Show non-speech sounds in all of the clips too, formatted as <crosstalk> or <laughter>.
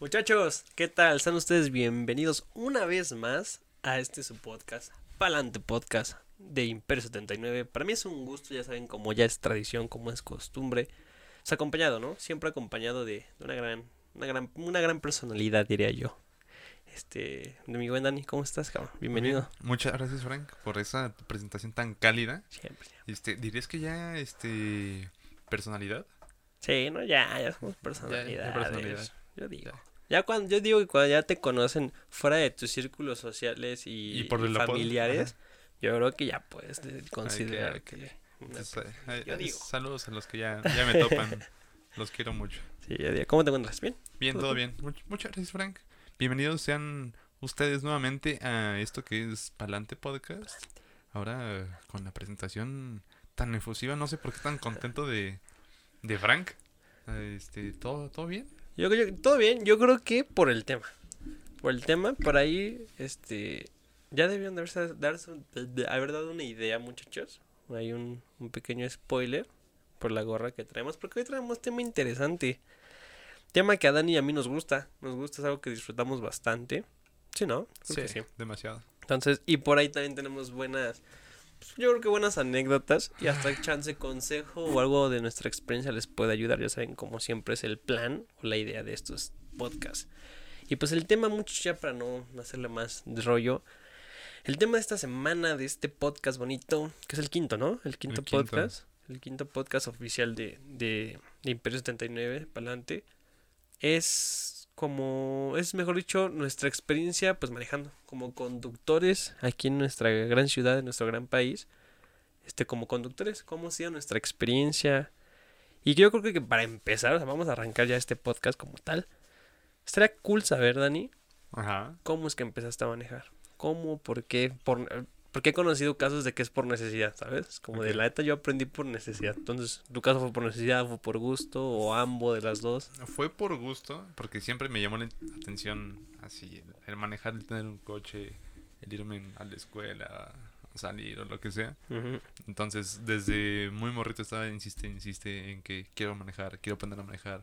Muchachos, ¿qué tal? Sean ustedes bienvenidos una vez más a este su podcast, Palante Podcast de Imperio 79. Para mí es un gusto, ya saben, como ya es tradición, como es costumbre. Es acompañado, ¿no? Siempre acompañado de, de una gran, una gran, una gran personalidad, diría yo. Este, de mi buen Dani, ¿cómo estás, cabrón? Bienvenido. Muchas gracias, Frank, por esa presentación tan cálida. Siempre. Este, ¿dirías que ya, este, personalidad? Sí, no, ya, ya somos personalidades. personalidad. Yo digo. Ya cuando, yo digo que cuando ya te conocen fuera de tus círculos sociales y, Y por y el apodo, familiares, yo creo que ya puedes considerar que... que- Pues, eh, eh, digo. Saludos a los que ya, ya me <laughs> topan. los quiero mucho. Sí. ¿Cómo te encuentras? ¿Bien? Bien, todo bien. Much- muchas gracias, Frank. Bienvenidos sean ustedes nuevamente a esto que es Palante Podcast. Ahora con la presentación tan efusiva, no sé por qué tan contento de, de Frank. Este, ¿todo, ¿todo bien? Yo, yo- todo bien, yo creo que por el tema. Por el tema, por ahí, este... Ya debieron de haberse, darse de- haber dado una idea, muchachos. Hay un, un pequeño spoiler por la gorra que traemos, porque hoy traemos tema interesante. Tema que a Dani y a mí nos gusta. Nos gusta, es algo que disfrutamos bastante. Sí, ¿no? Creo que sí. demasiado. Entonces, y por ahí también tenemos buenas, pues, yo creo que buenas anécdotas y hasta chance consejo o algo de nuestra experiencia les puede ayudar. Ya saben, como siempre es el plan o la idea de estos podcasts. Y pues el tema, muchos ya para no hacerle más de rollo. El tema de esta semana, de este podcast bonito, que es el quinto, ¿no? El quinto podcast. El quinto podcast oficial de, de, de Imperio 79, para adelante. Es como, es mejor dicho, nuestra experiencia pues manejando como conductores aquí en nuestra gran ciudad, en nuestro gran país. Este, como conductores, cómo ha sido nuestra experiencia. Y yo creo que para empezar, o sea, vamos a arrancar ya este podcast como tal. Estaría cool saber, Dani, Ajá. cómo es que empezaste a manejar. ¿Cómo? ¿Por qué? Por, porque he conocido casos de que es por necesidad, ¿sabes? Como de la neta yo aprendí por necesidad. Entonces, ¿tu caso fue por necesidad, fue por gusto o ambos de las dos? Fue por gusto, porque siempre me llamó la atención así, el, manejar, el tener un coche, el irme a la escuela, a salir o lo que sea. Entonces, desde muy morrito estaba, insiste, insiste en que quiero manejar, quiero aprender a manejar.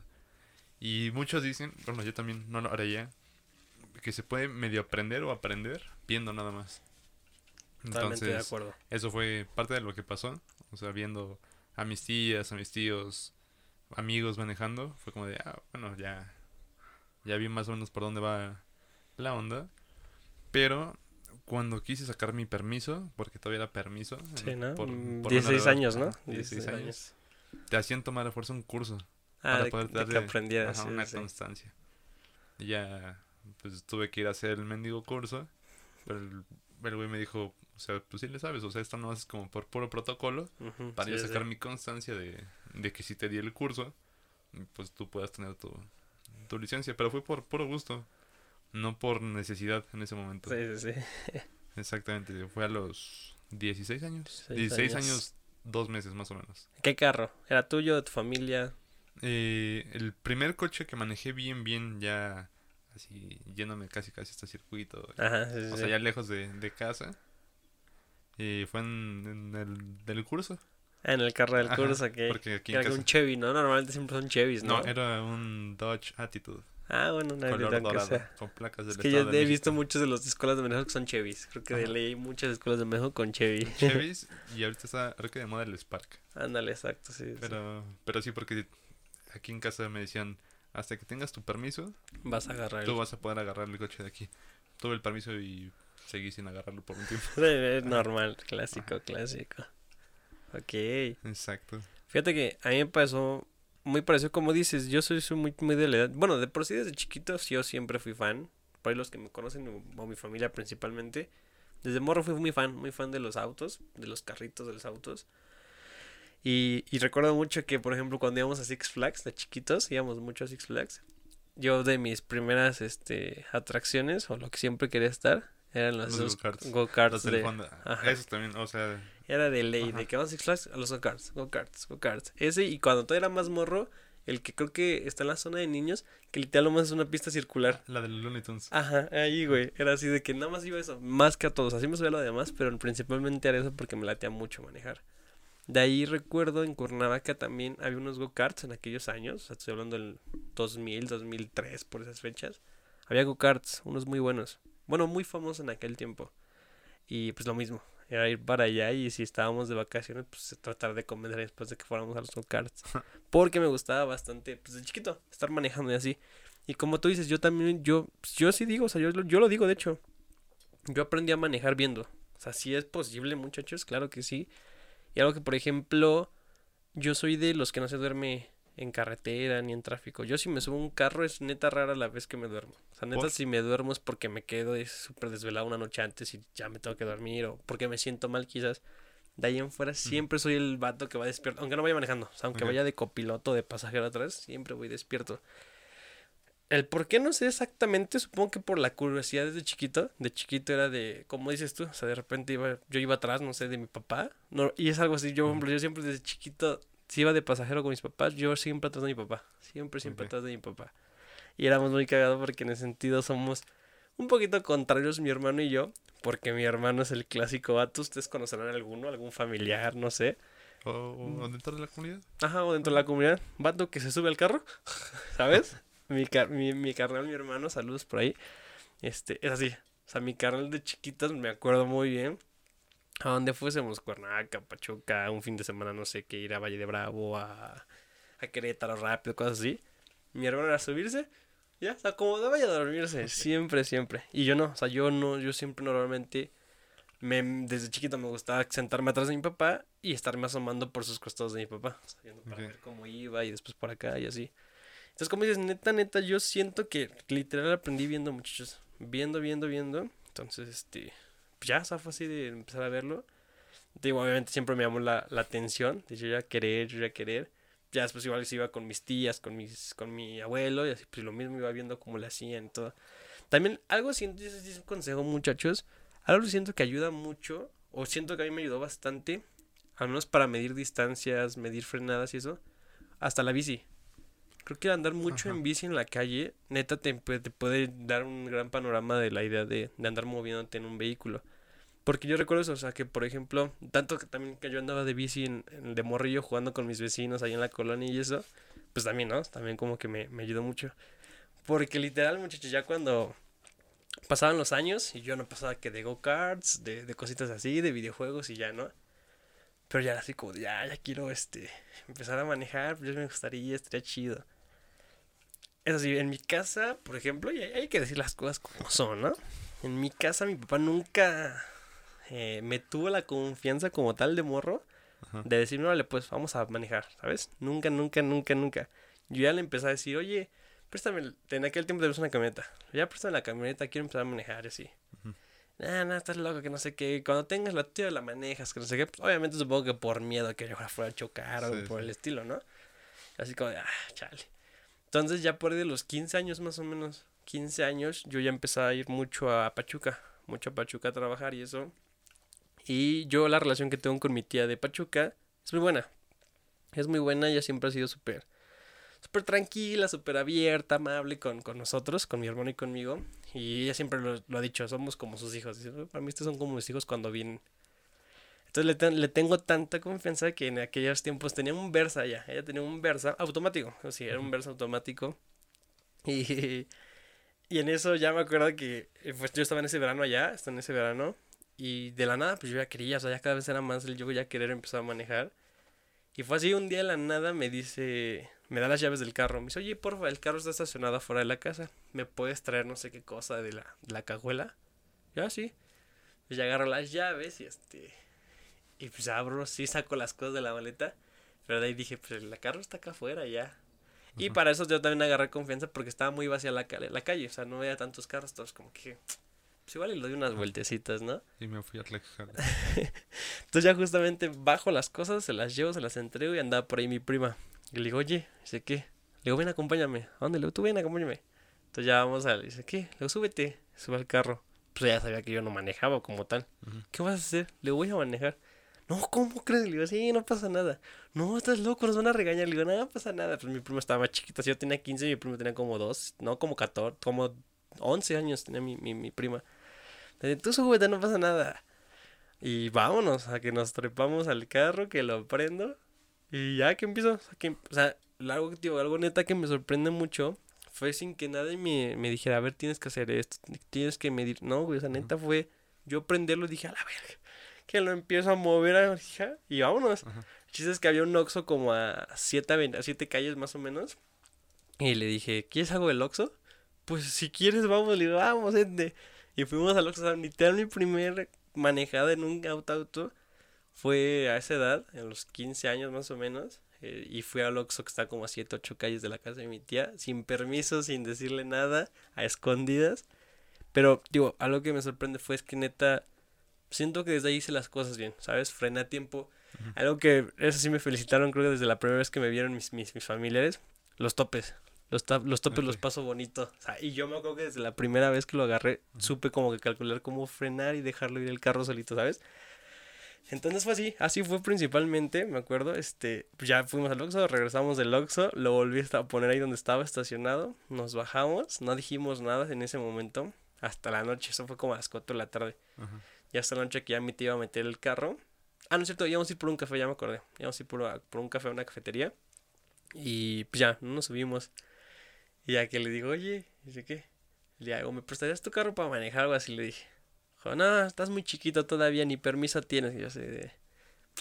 Y muchos dicen, bueno, yo también no lo haría, que se puede medio aprender o aprender viendo nada más. Totalmente de Entonces, acuerdo. eso fue parte de lo que pasó. O sea, viendo a mis tías, a mis tíos, amigos manejando, fue como de, ah, bueno, ya, ya vi más o menos por dónde va la onda. Pero cuando quise sacar mi permiso, porque todavía era permiso, Sí, en- ¿no? por- Mm, por 16 menor edad, años, ¿no? ajá, 16 años, te hacían tomar a fuerza un curso Ah, para de, poder de que darle aprendieras. ajá, sí, una sí. constancia. Y ya, pues tuve que ir a hacer el mendigo curso, pero el, el güey me dijo, o sea, pues sí le sabes, o sea, esto no es como por puro protocolo, para sí, yo sí. sacar mi constancia de, de que si te di el curso, pues tú puedas tener tu, tu licencia, pero fue por puro gusto, no por necesidad en ese momento. Sí, sí, sí. Exactamente, fue a los 16 años. 16 16 años. años, dos meses más o menos. ¿Qué carro? ¿Era tuyo, de tu familia? Eh, el primer coche que manejé bien, bien, ya así yéndome casi casi hasta circuito, Ajá, sí, sí, o sí. sea, ya lejos de, de casa, y fue en, en el del curso. En el carro del Ajá, curso, que Porque aquí era casa... un Chevy, ¿no? Normalmente siempre son Chevys, ¿no? No, era un Dodge Attitude, Ah, bueno, una color habilidad que dorado, sea. con placas del Es que yo de he visto muchos de los escuelas de manejo que son Chevys. Creo que Ajá. hay muchas escuelas de manejo con Chevy. <laughs> Chevys, y ahorita está, creo que de moda el Spark. Ándale, exacto, sí. sí. Pero, pero sí, porque aquí en casa me decían, hasta que tengas tu permiso, Vas a agarrar el... tú vas a poder agarrar el coche de aquí. Tuve el permiso y seguí sin agarrarlo por un tiempo. <laughs> Es normal, clásico, clásico. Ok. Exacto. Fíjate que a mí me pasó muy parecido como dices, yo soy, soy muy, muy de la edad. Bueno, de por sí desde chiquito yo siempre fui fan. Por ahí los que me conocen, o, o mi familia principalmente. Desde morro fui muy fan, muy fan de los autos, de los carritos de los autos. Y, y recuerdo mucho que, por ejemplo, cuando íbamos a Six Flags de chiquitos, íbamos mucho a Six Flags. Yo de mis primeras este, atracciones, o lo que siempre quería estar, eran los, Los go-karts. del de- ajá. Esos también, o sea, era de ley, Ajá. de que vamos a Six Flags a los go-karts, go-karts, go-karts. Ese, y cuando todavía era más morro, el que creo que está en la zona de niños, que literal nomás es una pista circular. la de los Looney Tunes. Ajá, ahí, güey. Era así de que nada más iba eso, más que a todos. Así me subía lo demás, pero principalmente era eso porque me latea mucho manejar. De ahí recuerdo en Cuernavaca también había unos go-karts en aquellos años, o sea, estoy hablando del 2000, 2003, por esas fechas. Había go-karts, unos muy buenos. Bueno, muy famosos en aquel tiempo. Y pues lo mismo, era ir para allá y si estábamos de vacaciones, pues tratar de convencer después de que fuéramos a los go-karts. Porque me gustaba bastante, pues de chiquito, estar manejando y así. Y como tú dices, yo también, yo, pues, yo sí digo, o sea, yo, yo lo digo de hecho. Yo aprendí a manejar viendo. O sea, si es posible, muchachos, claro que sí. Y algo que, por ejemplo, yo soy de los que no se duerme en carretera ni en tráfico. Yo si me subo a un carro es neta rara la vez que me duermo. O sea, neta si me duermo es porque me quedo súper desvelado una noche antes y ya me tengo que dormir o porque me siento mal quizás. De ahí en fuera siempre soy el vato que va despierto, aunque no vaya manejando, o sea, aunque vaya de copiloto, de pasajero atrás, siempre voy despierto. El por qué no sé exactamente, supongo que por la curiosidad desde chiquito. De chiquito era de, como dices tú, o sea, de repente iba, yo iba atrás, no sé, de mi papá. No, y es algo así, yo, hombre, yo siempre desde chiquito, si iba de pasajero con mis papás, yo siempre atrás de mi papá. Siempre, siempre atrás de mi papá. Y éramos muy cagados porque en ese sentido somos un poquito contrarios mi hermano y yo. Porque mi hermano es el clásico vato, ustedes conocerán alguno, algún familiar, no sé. ¿O, dentro de la comunidad? Ajá, o dentro de la comunidad. Vato que se sube al carro, <laughs> ¿sabes? mi, mi, mi carnal, mi hermano, saludos por ahí. Este, es así. O sea, mi carnal de chiquitos me acuerdo muy bien. A donde fuésemos, Cuernavaca, Pachuca, un fin de semana, no sé qué, ir a Valle de Bravo, a, a Querétaro rápido, cosas así. Mi hermano era subirse, ya, se acomodaba y a dormirse, <laughs> siempre, siempre. Y yo no, o sea, yo no, yo siempre normalmente, me, desde chiquito me gustaba sentarme atrás de mi papá y estarme asomando por sus costados de mi papá. O sea, para ver cómo iba y después por acá y así. Entonces, como dices, neta, neta, yo siento que literal aprendí viendo, muchachos. Viendo, viendo, viendo. Entonces, este, ya, fue así de empezar a verlo. Digo, obviamente siempre me llamó la, la atención. De yo ya querer, yo ya querer. Ya después igual se iba con mis tías, con mis, con mi abuelo, y así, pues lo mismo iba viendo cómo le hacían y todo. También, algo siento, es un consejo, muchachos. Algo siento que ayuda mucho, o siento que a mí me ayudó bastante, al menos para medir distancias, medir frenadas y eso, hasta la bici. Creo que andar mucho en bici en la calle, neta, te, te, puede dar un gran panorama de la idea de, de, andar moviéndote en un vehículo. Porque yo recuerdo eso, o sea, que por ejemplo, tanto que también que yo andaba de bici en, de morrillo jugando con mis vecinos ahí en la colonia y eso, pues también, ¿no? También como que me, me ayudó mucho. Porque literal, muchachos, ya cuando pasaban los años y yo no pasaba que de go-karts, de, de cositas así, de videojuegos y ya, ¿no? Pero ya así como, ya, ya quiero este empezar a manejar, pues me gustaría, estaría chido. Eso sí, en mi casa, por ejemplo, y hay que decir las cosas como son, ¿no? En mi casa mi papá nunca eh, me tuvo la confianza como tal de morro de decirme, vale, pues vamos a manejar, ¿sabes? Nunca, nunca, nunca, nunca. Yo ya le empecé a decir, oye, préstame, en aquel tiempo tenemos una camioneta. Ya préstame la camioneta, quiero empezar a manejar y así. No, no, estás loco, que no sé qué. Cuando tengas la tuya la manejas, que no sé qué. Pues, obviamente supongo que por miedo que yo fuera a chocar o por el estilo, ¿no? Así como de, ah, chale. Entonces ya por de los 15 años más o menos, 15 años, yo ya empecé a ir mucho a Pachuca, mucho a Pachuca a trabajar y eso. Y yo la relación que tengo con mi tía de Pachuca es muy buena. Es muy buena, ella siempre ha sido súper súper tranquila, súper abierta, amable con, con, nosotros, con mi hermano y conmigo. Y ella siempre lo, lo ha dicho, somos como sus hijos. para mí estos son como mis hijos cuando vienen. Entonces le, le, tengo tanta confianza que en aquellos tiempos tenía un Versa ya. Ella tenía un Versa automático. O sea, era un Versa automático. <laughs> Y, y en eso ya me acuerdo que eh, pues yo estaba en ese verano allá, estaba en ese verano. Y de la nada, pues yo ya quería, o sea, ya cada vez era más el yo ya querer empezar a manejar. Y fue así, un día de la nada me dice, me da las llaves del carro. Me dice, oye, porfa, el carro está estacionado fuera de la casa. ¿Me puedes traer no sé qué cosa de la, de la cajuela? Ya, sí. Pues ya agarro las llaves y este y pues abro, sí saco las cosas de la maleta. Pero de ahí dije, pues el carro está acá afuera ya. Y para eso yo también agarré confianza porque estaba muy vacía la, la calle. O sea, no veía tantos carros, todos como que... Pues igual le doy unas vueltecitas, ¿no? Y me fui a Tlaxcala. <laughs> Entonces ya justamente bajo las cosas, se las llevo, se las entrego y andaba por ahí mi prima. Y le digo, oye, dice, ¿qué? Le digo, ven, acompáñame. ¿A dónde? Le digo, tú ven, acompáñame. Entonces ya vamos a... Dice, ¿qué? Le digo, súbete. Sube al carro. Pues ya sabía que yo no manejaba como tal. ¿Qué vas a hacer? Le voy a manejar. No, ¿cómo crees? Le digo, sí, no pasa nada. No, estás loco, nos van a regañar. Le digo, no, pasa nada. Pues mi primo estaba más chiquita. Si yo tenía 15, mi primo tenía como 2, no, como 14, como 11 años tenía mi, mi, mi prima. Digo, tú súbete, no pasa nada. Y vámonos, a que nos trepamos al carro, que lo prendo. Y ya que empiezo. Que, o sea algo, tío, algo neta que me sorprende mucho. Fue sin que nadie me, me dijera, a ver, tienes que hacer esto, tienes que medir. No, güey, o sea, neta fue yo prenderlo y dije, a la verga. Que lo empiezo a mover a y vámonos. Chistes que había un Oxxo como a siete, a siete calles más o menos. Y le dije, ¿quieres algo del Oxxo? Pues si quieres, vamos. Le digo, vamos, gente. Y fuimos al Oxxo. O sea, literal, mi primer manejada en un auto auto fue a esa edad, en los 15 años más o menos. Eh, y fui al Oxxo que está como a 7, 8 calles de la casa de mi tía, sin permiso, sin decirle nada, a escondidas. Pero, digo, algo que me sorprende fue es que neta, siento que desde ahí hice las cosas bien, ¿sabes? Frené a tiempo. Algo que, eso sí me felicitaron, creo que desde la primera vez que me vieron mis, mis, mis familiares, los topes. Los, los topes los paso bonito. O sea, y yo me acuerdo que desde la primera vez que lo agarré, supe como que calcular cómo frenar y dejarlo ir el carro solito, ¿sabes? Entonces fue así, así fue principalmente, me acuerdo, este, ya fuimos al Oxxo, regresamos del Oxxo, lo volví a poner ahí donde estaba estacionado, nos bajamos, no dijimos nada en ese momento, hasta la noche, eso fue como a las 4 de la tarde. Ya hasta la noche que ya mi tío iba a meter el carro. Ah, no es cierto, íbamos a ir por un café, ya me acordé, íbamos a ir por, por un café a una cafetería. Y pues ya, no nos subimos. Y ya que le digo, oye, dice qué. Le digo, ¿me prestarías tu carro para manejar algo así? Le dije no, estás muy chiquito todavía, ni permiso tienes. Y yo sé,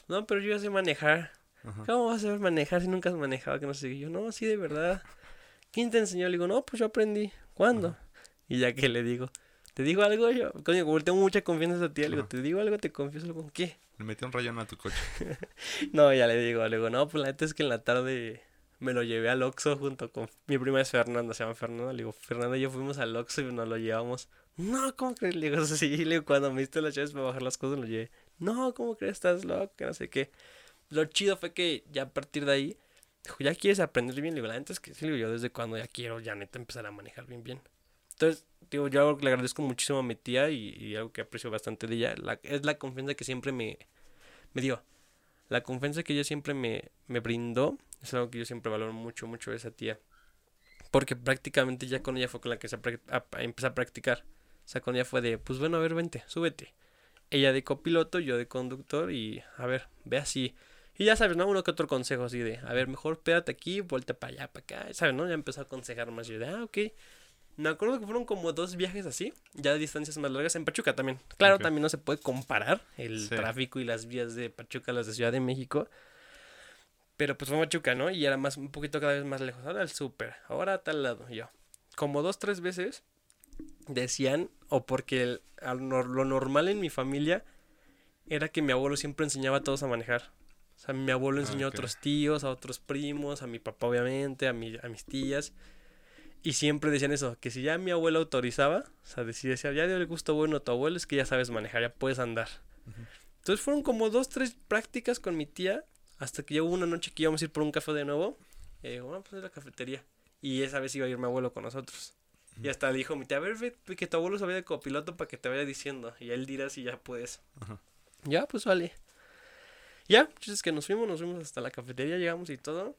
no, pero yo ya sé manejar. ¿Cómo vas a saber manejar si nunca has manejado? Que no sé. yo, no, sí, de verdad. ¿Quién te enseñó? Le digo, no, pues yo aprendí. ¿Cuándo? Y ya que le digo, ¿te digo algo yo? Coño, como tengo mucha confianza esa tía, le digo, ¿te digo algo? ¿Te confieso algo? ¿Qué? Le metí un rayón a tu coche. <laughs> no, ya le digo, le digo, no, pues la neta es que en la tarde me lo llevé al Oxxo junto con mi prima es Fernanda, se llama Fernanda. Le digo, Fernanda y yo fuimos al Oxxo y nos lo llevamos no, ¿cómo crees? Le digo, <laughs> sí, le digo, cuando me diste las llaves para bajar las cosas, lo llevé. No, ¿cómo crees? Estás loco, que no sé qué. Lo chido fue que ya a partir de ahí, dijo, ¿ya quieres aprender bien? Le digo, la neta es que sí, le digo, yo desde cuando ya quiero, ya neta, empezar a manejar bien, bien. Entonces, digo, yo algo que le agradezco muchísimo a mi tía y, algo que aprecio bastante de ella, es la confianza que siempre me, me dio. La confianza que ella siempre me, me brindó es algo que yo siempre valoro mucho, mucho de esa tía. Porque prácticamente ya con ella fue con la que se empecé a practicar. O sea, con ella fue de, pues bueno, a ver, vente, súbete. Ella de copiloto, yo de conductor y, a ver, ve así. Y ya sabes, ¿no? Uno que otro consejo así de, a ver, mejor pégate aquí, vuelta para allá, para acá, ¿sabes? ¿No? Ya empezó a aconsejar más. Yo de, ah, ok. Me acuerdo que fueron como dos viajes así, ya de distancias más largas en Pachuca también. Claro, también no se puede comparar el tráfico y las vías de Pachuca a las de Ciudad de México. Pero pues fue Pachuca, ¿no? Y era más, un poquito cada vez más lejos. Ahora el súper, ahora a tal lado. yo, como dos, tres veces decían, o porque lo normal en mi familia era que mi abuelo siempre enseñaba a todos a manejar. O sea, mi abuelo ah, enseñó a otros tíos, a otros primos, a mi papá obviamente, a, mi, a mis tías. Y siempre decían eso, que si ya mi abuelo autorizaba, o sea, si decía, ya dio el gusto bueno a tu abuelo, es que ya sabes manejar, ya puedes andar. Entonces fueron como dos, tres prácticas con mi tía, hasta que llegó una noche que íbamos a ir por un café de nuevo. Y digo, vamos a la cafetería. Y esa vez iba a ir mi abuelo con nosotros. Y hasta le dijo mi tía, a ver, que tu abuelo sabía de copiloto para que te vaya diciendo. Y él dirá si ya puedes. Ya, pues vale. Ya, es que nos fuimos, nos fuimos hasta la cafetería, llegamos y todo.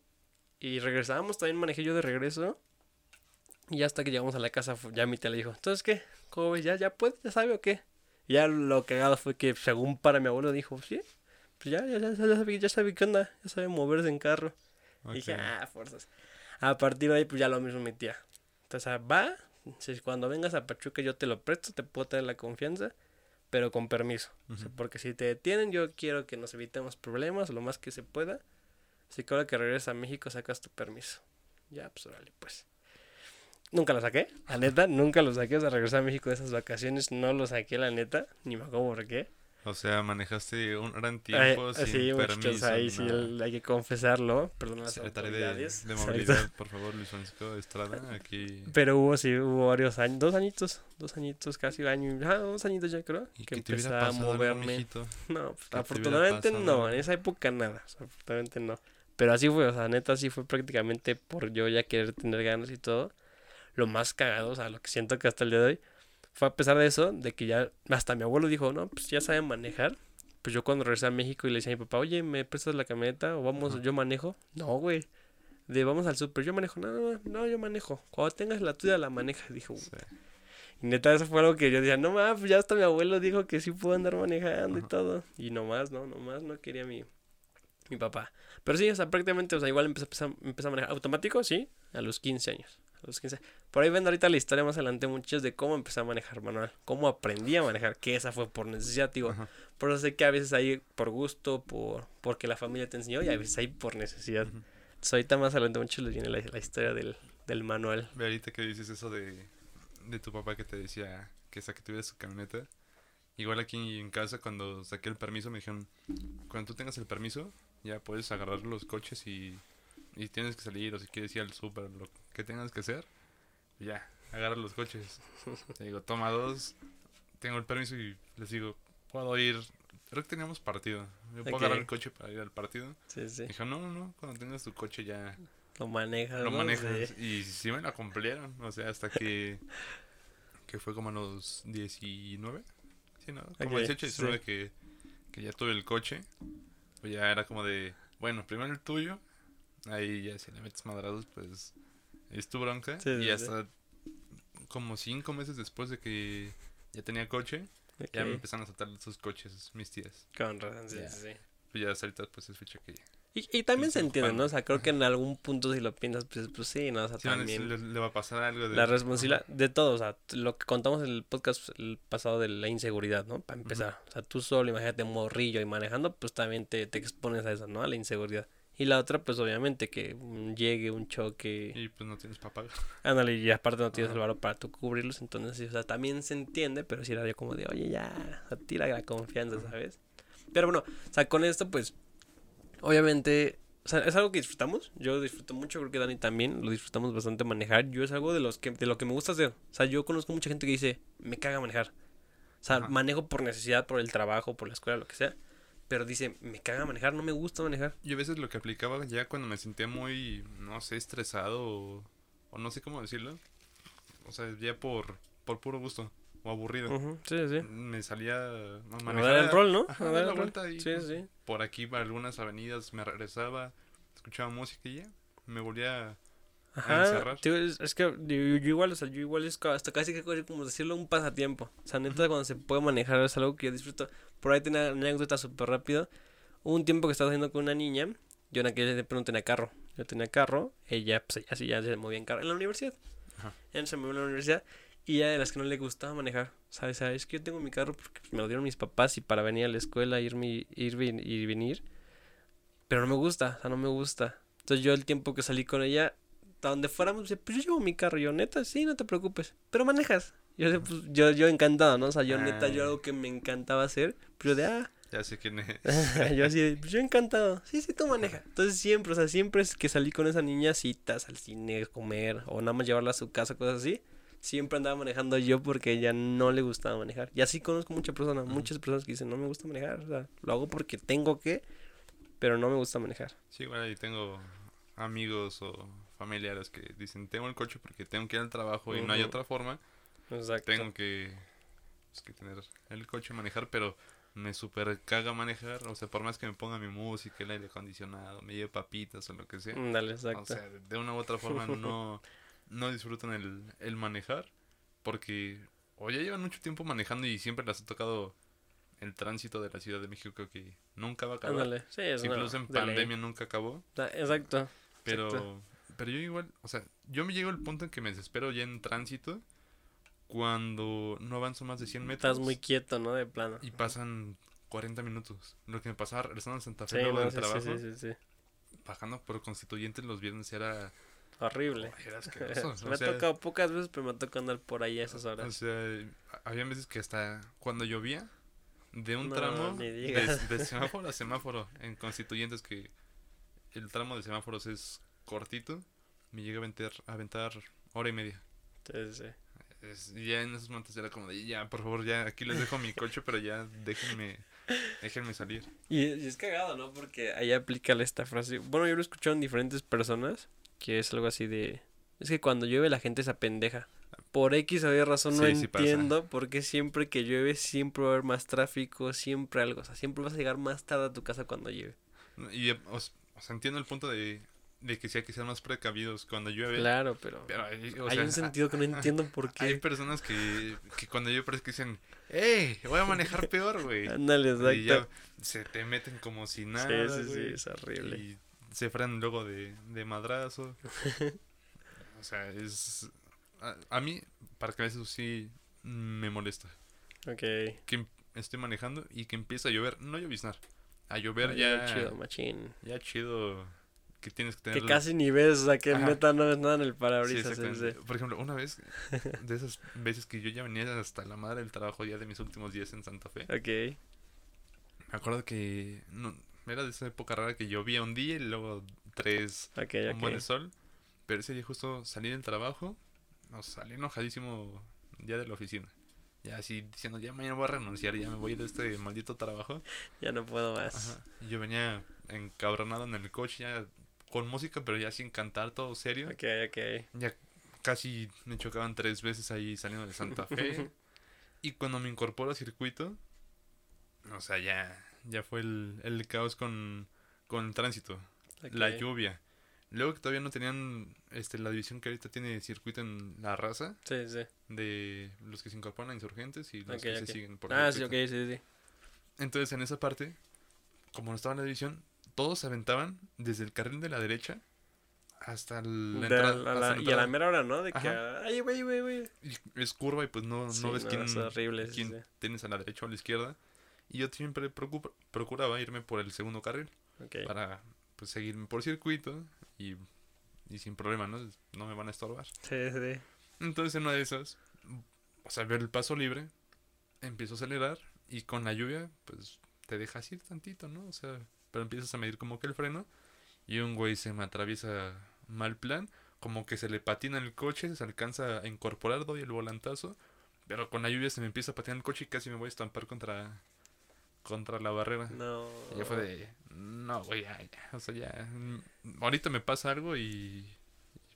Y regresábamos, también manejé yo de regreso. Y hasta que llegamos a la casa, ya mi tía le dijo, entonces, ¿qué? ¿Cómo ves? ¿Ya, ya puede? ¿Ya sabe o qué? Y ya lo cagado fue que, según para mi abuelo, dijo, sí, pues ya, ya, ya, ya, sabe, ya sabe qué onda, ya sabe moverse en carro. Y dije, ah, fuerzas. A partir de ahí, pues ya lo mismo mi tía. Entonces, va, si cuando vengas a Pachuca yo te lo presto, te puedo tener la confianza, pero con permiso. porque si te detienen, yo quiero que nos evitemos problemas lo más que se pueda. Así que ahora que regresas a México sacas tu permiso. Ya, pues órale, pues. Nunca lo saqué, la neta, nunca lo saqué. O sea, regresar a México de esas vacaciones, no lo saqué, la neta, ni me acuerdo por qué. O sea, manejaste un gran tiempo sin sí, permiso. Ahí sí hay que confesarlo. Perdón las Secretario de, de, movilidad, por favor, Luis Francisco Estrada, <laughs> aquí. Pero hubo, sí, hubo varios años, dos añitos, dos añitos, casi un año, ah, dos añitos ya creo, ¿Y que empecé a moverme. <laughs> No, pues, afortunadamente no, en esa época nada, afortunadamente no. Pero así fue, o sea, neta, así fue prácticamente por yo ya querer tener ganas y todo. Lo más cagado, o sea, lo que siento que hasta el día de hoy fue a pesar de eso, de que ya hasta mi abuelo dijo, no, pues ya saben manejar. Pues yo cuando regresé a México y le decía a mi papá, oye, ¿me prestas la camioneta? O vamos, yo manejo. No, güey. De vamos al súper, yo manejo. No, no, no, yo manejo. Cuando tengas la tuya, la manejas. Dijo, y Neta, eso fue algo que yo decía, no más, pues ya hasta mi abuelo dijo que sí puedo andar manejando y todo. Y nomás, no, nomás no quería mi, mi papá. Pero sí, o sea, prácticamente, o sea, igual empecé, empecé a manejar automático, sí, a los 15 años. A los 15. Por ahí ven ahorita la historia más adelante, muchachos, de cómo empecé a manejar manual. Cómo aprendí a manejar, que esa fue por necesidad, digo. Ajá. Por eso sé que a veces hay por gusto, por porque la familia te enseñó, y a veces hay por necesidad. Entonces, ahorita más adelante, muchachos, les viene la, la historia del, del manual. Ve ahorita que dices eso de, de tu papá que te decía que hasta que tuvieras su camioneta. Igual aquí en casa cuando saqué el permiso me dijeron, cuando tú tengas el permiso ya puedes agarrar los coches y, y tienes que salir o si quieres ir al súper, lo que tengas que hacer, ya, agarra los coches. Te digo, toma dos, tengo el permiso y les digo, puedo ir, creo que teníamos partido, yo puedo agarrar el coche para ir al partido. Sí, sí. Me dijo, no, no, no, cuando tengas tu coche ya Lo manejas. lo manejas. Sí. Y sí me la cumplieron. O sea, hasta que. que fue como a los 19. Sí, ¿no? Como Ok, 18, 19 sí. que, que ya tuve el coche. Pues ya era como de. Bueno, primero el tuyo. Ahí ya si le metes madrazos, pues. Es tu bronca. Sí, y hasta. como 5 meses después de que ya tenía coche. Ya me empezaron a saltar sus coches, mis tías. Con razón, sí, sí. Pues ya ahorita, pues es fecha que ya. Y, y también se entiende. ¿no? O sea, creo que en algún punto si lo piensas, pues, pues sí, ¿no? O sea, Sí, también le, le va a pasar algo de. la responsabilidad de todo, o sea, lo que contamos en el podcast el pasado de la inseguridad, ¿no? Para empezar, o sea, tú solo, imagínate, morrillo y manejando, pues también te, te expones a eso, ¿no? A la inseguridad. Y la otra, pues obviamente que llegue un choque, Y pues no tienes para pagar. ándale, y aparte no tienes el valor para tú cubrirlos, entonces, o sea, también se entiende, pero sí era yo como de, oye, ya, o sea, tira la confianza, Ajá. ¿sabes? Pero bueno, o sea, con esto, pues, obviamente, o sea, es algo que disfrutamos. Yo disfruto mucho, creo que Dani también lo disfrutamos bastante manejar. Yo es algo de los que de lo que me gusta hacer. O sea, yo conozco mucha gente que dice, "Me caga manejar." O sea, Ajá. manejo por necesidad, por el trabajo, por la escuela, lo que sea, pero dice, "Me caga manejar, no me gusta manejar." Yo a veces lo que aplicaba ya cuando me sentía muy, no sé, estresado o, o no sé cómo decirlo. O sea, ya por, por puro gusto o aburrido. Sí, sí. Me salía a A manejar dar el rol, ¿no? ajá, A dar la rol. vuelta y, Sí, pues, sí. por aquí, por algunas avenidas, me regresaba, escuchaba música y ya. Me volvía a Ajá, tío, es, es que yo, yo igual, o sea, yo igual es hasta casi que co- como decirlo un pasatiempo. O sea, neta, cuando se puede manejar es algo que yo disfruto. Por ahí tenía una anécdota súper rápido. Hubo un tiempo que estaba haciendo con una niña. Yo en aquel tiempo no tenía carro. Yo tenía carro. Ella, pues, ella sí ya se movía en carro. En la universidad. Ajá. Ella se movió en la universidad. Y ella de las que no le gustaba manejar. ¿Sabes? Es que yo tengo mi carro porque pues, me lo dieron mis papás y para venir a la escuela, irme, ir ven- y venir. Pero no me gusta, o sea, no me gusta. Entonces yo el tiempo que salí con ella, a donde fuéramos, dice, pues yo llevo mi carro. Yo, neta, sí, no te preocupes. Pero manejas. Yo, pues, yo, yo encantado, ¿no? O sea, yo neta, yo Ah. algo que me encantaba hacer. Pero de, ah, Ya sé quién es. <laughs> yo así, pues yo encantado. Sí, sí, tú maneja. Entonces siempre, o sea, siempre es que salí con esa niña, citas al cine, comer, o nada más llevarla a su casa, cosas así. Siempre andaba manejando yo porque ella no le gustaba manejar. Y así conozco muchas personas, muchas personas que dicen, no me gusta manejar. O sea, lo hago porque tengo que, pero no me gusta manejar. Sí, igual ahí tengo amigos o familiares que dicen, tengo el coche porque tengo que ir al trabajo y no hay otra forma. Exacto. tengo que, pues, que tener el coche y manejar, pero me super caga manejar. O sea, por más que me ponga mi música, el aire acondicionado, me lleve papitas o lo que sea. Dale, O exacto. sea, de una u otra forma <laughs> no, no disfrutan el, el manejar. Porque o ya llevan mucho tiempo manejando y siempre les ha tocado el tránsito de la Ciudad de México que nunca va a acabar. Sí, es Incluso en ley. pandemia nunca acabó. Da- Exacto. Pero, Exacto. Pero yo igual, o sea, yo me llego al punto en que me desespero ya en tránsito cuando no avanzo más de 100 metros Estás muy quieto, ¿no? De plano. y pasan 40 minutos. Lo que me pasaba regresando a Santa Fe Sí, luego no, del sí, trabajo, sí, sí, sí. bajando por constituyentes los viernes era, Horrible. era <laughs> me o ha sea, tocado pocas veces, pero me ha tocado andar por ahí a esas o horas. sea, había veces que hasta cuando llovía, de un No, tramo de, de semáforo a semáforo en constituyentes que el tramo de semáforos es cortito, me llega a aventar, a aventar hora y media. Sí, sí, sí. Es- ya en esos momentos era como de, ya, por favor, ya, aquí les dejo mi coche, pero ya déjenme, déjenme salir. Y, y es cagado, ¿no? Porque ahí aplica esta frase. Bueno, yo lo he escuchado en diferentes personas, que es algo así de... Es que cuando llueve la gente se apendeja. Por X o Y razón no Sí, sí pasa. entiendo por qué siempre que llueve siempre va a haber más tráfico, siempre algo. O sea, siempre vas a llegar más tarde a tu casa cuando llueve. Y, o, o sea, entiendo el punto de de que sí hay que ser más precavidos cuando llueve. Claro, pero, Pero hay, o hay sea, un sentido que no entiendo por Hay qué. personas que, que cuando llueve parece que dicen, ¡Ey! Voy a manejar peor, güey. <laughs> Ándale, Y ya exacto. se te meten como si nada. sí, sí, sí, es horrible. Y se frenan luego de, de madrazo. <laughs> o sea, es. A, a mí, para que eso sí me molesta. Ok. Que em- estoy manejando y que empieza a llover. No lloviznar. A llover Ay, ya. Chido, machín. Ya chido. Que tienes que tener. Que casi ni ves, o sea, que Ajá. neta no ves nada en el parabrisas. sí, exactamente. sí. Por ejemplo, una vez, <laughs> de esas veces que yo ya venía hasta la madre del trabajo ya de mis últimos días en Santa Fe, Ok. me acuerdo que no, era de esa época rara que llovía un día y luego tres Ok, un buen sol, pero ese día justo salí del trabajo, no, salí enojadísimo ya de la oficina. Ya así diciendo, ya mañana voy a renunciar, ya me voy de este maldito trabajo. Ya no puedo más. Ajá. Yo venía encabronado en el coche, ya con música, pero ya sin cantar, todo serio. Ok, ok. Ya casi me chocaban tres veces ahí saliendo de Santa Fe. <laughs> y cuando me incorporo al circuito, o sea, ya, ya fue el, el caos con, con el tránsito, la lluvia. Luego que todavía no tenían este, la división que ahorita tiene circuito en la raza, Sí, sí. de los que se incorporan a insurgentes y los que se siguen por Ah, sí, ok, sí, sí. Entonces en esa parte, como no estaba en la división, todos se aventaban desde el carril de la derecha hasta el- la De entrada. a la- hasta la y a la mera hora, ¿no? De que, ay, güey, güey, güey. Y es curva y pues no, Sí, no ves no, quién, es horrible, quién sí. tienes a la derecha o a la izquierda. Y yo siempre preocupa- procuraba irme por el segundo carril Ok. para pues seguirme por circuito y, y sin problema, ¿no? No me van a estorbar. Sí, sí. Entonces en una de esas, o sea, ver el paso libre, empiezo a acelerar y con la lluvia, pues te dejas ir tantito, ¿no? O sea, pero empiezas a medir como que el freno y un güey se me atraviesa mal plan, como que se le patina el coche, se alcanza a incorporar, doy el volantazo, pero con la lluvia se me empieza a patinar el coche y casi me voy a estampar contra contra la barrera. No. Y ya fue de, no, güey, ya, ya, o sea, ya, mm, ahorita me pasa algo y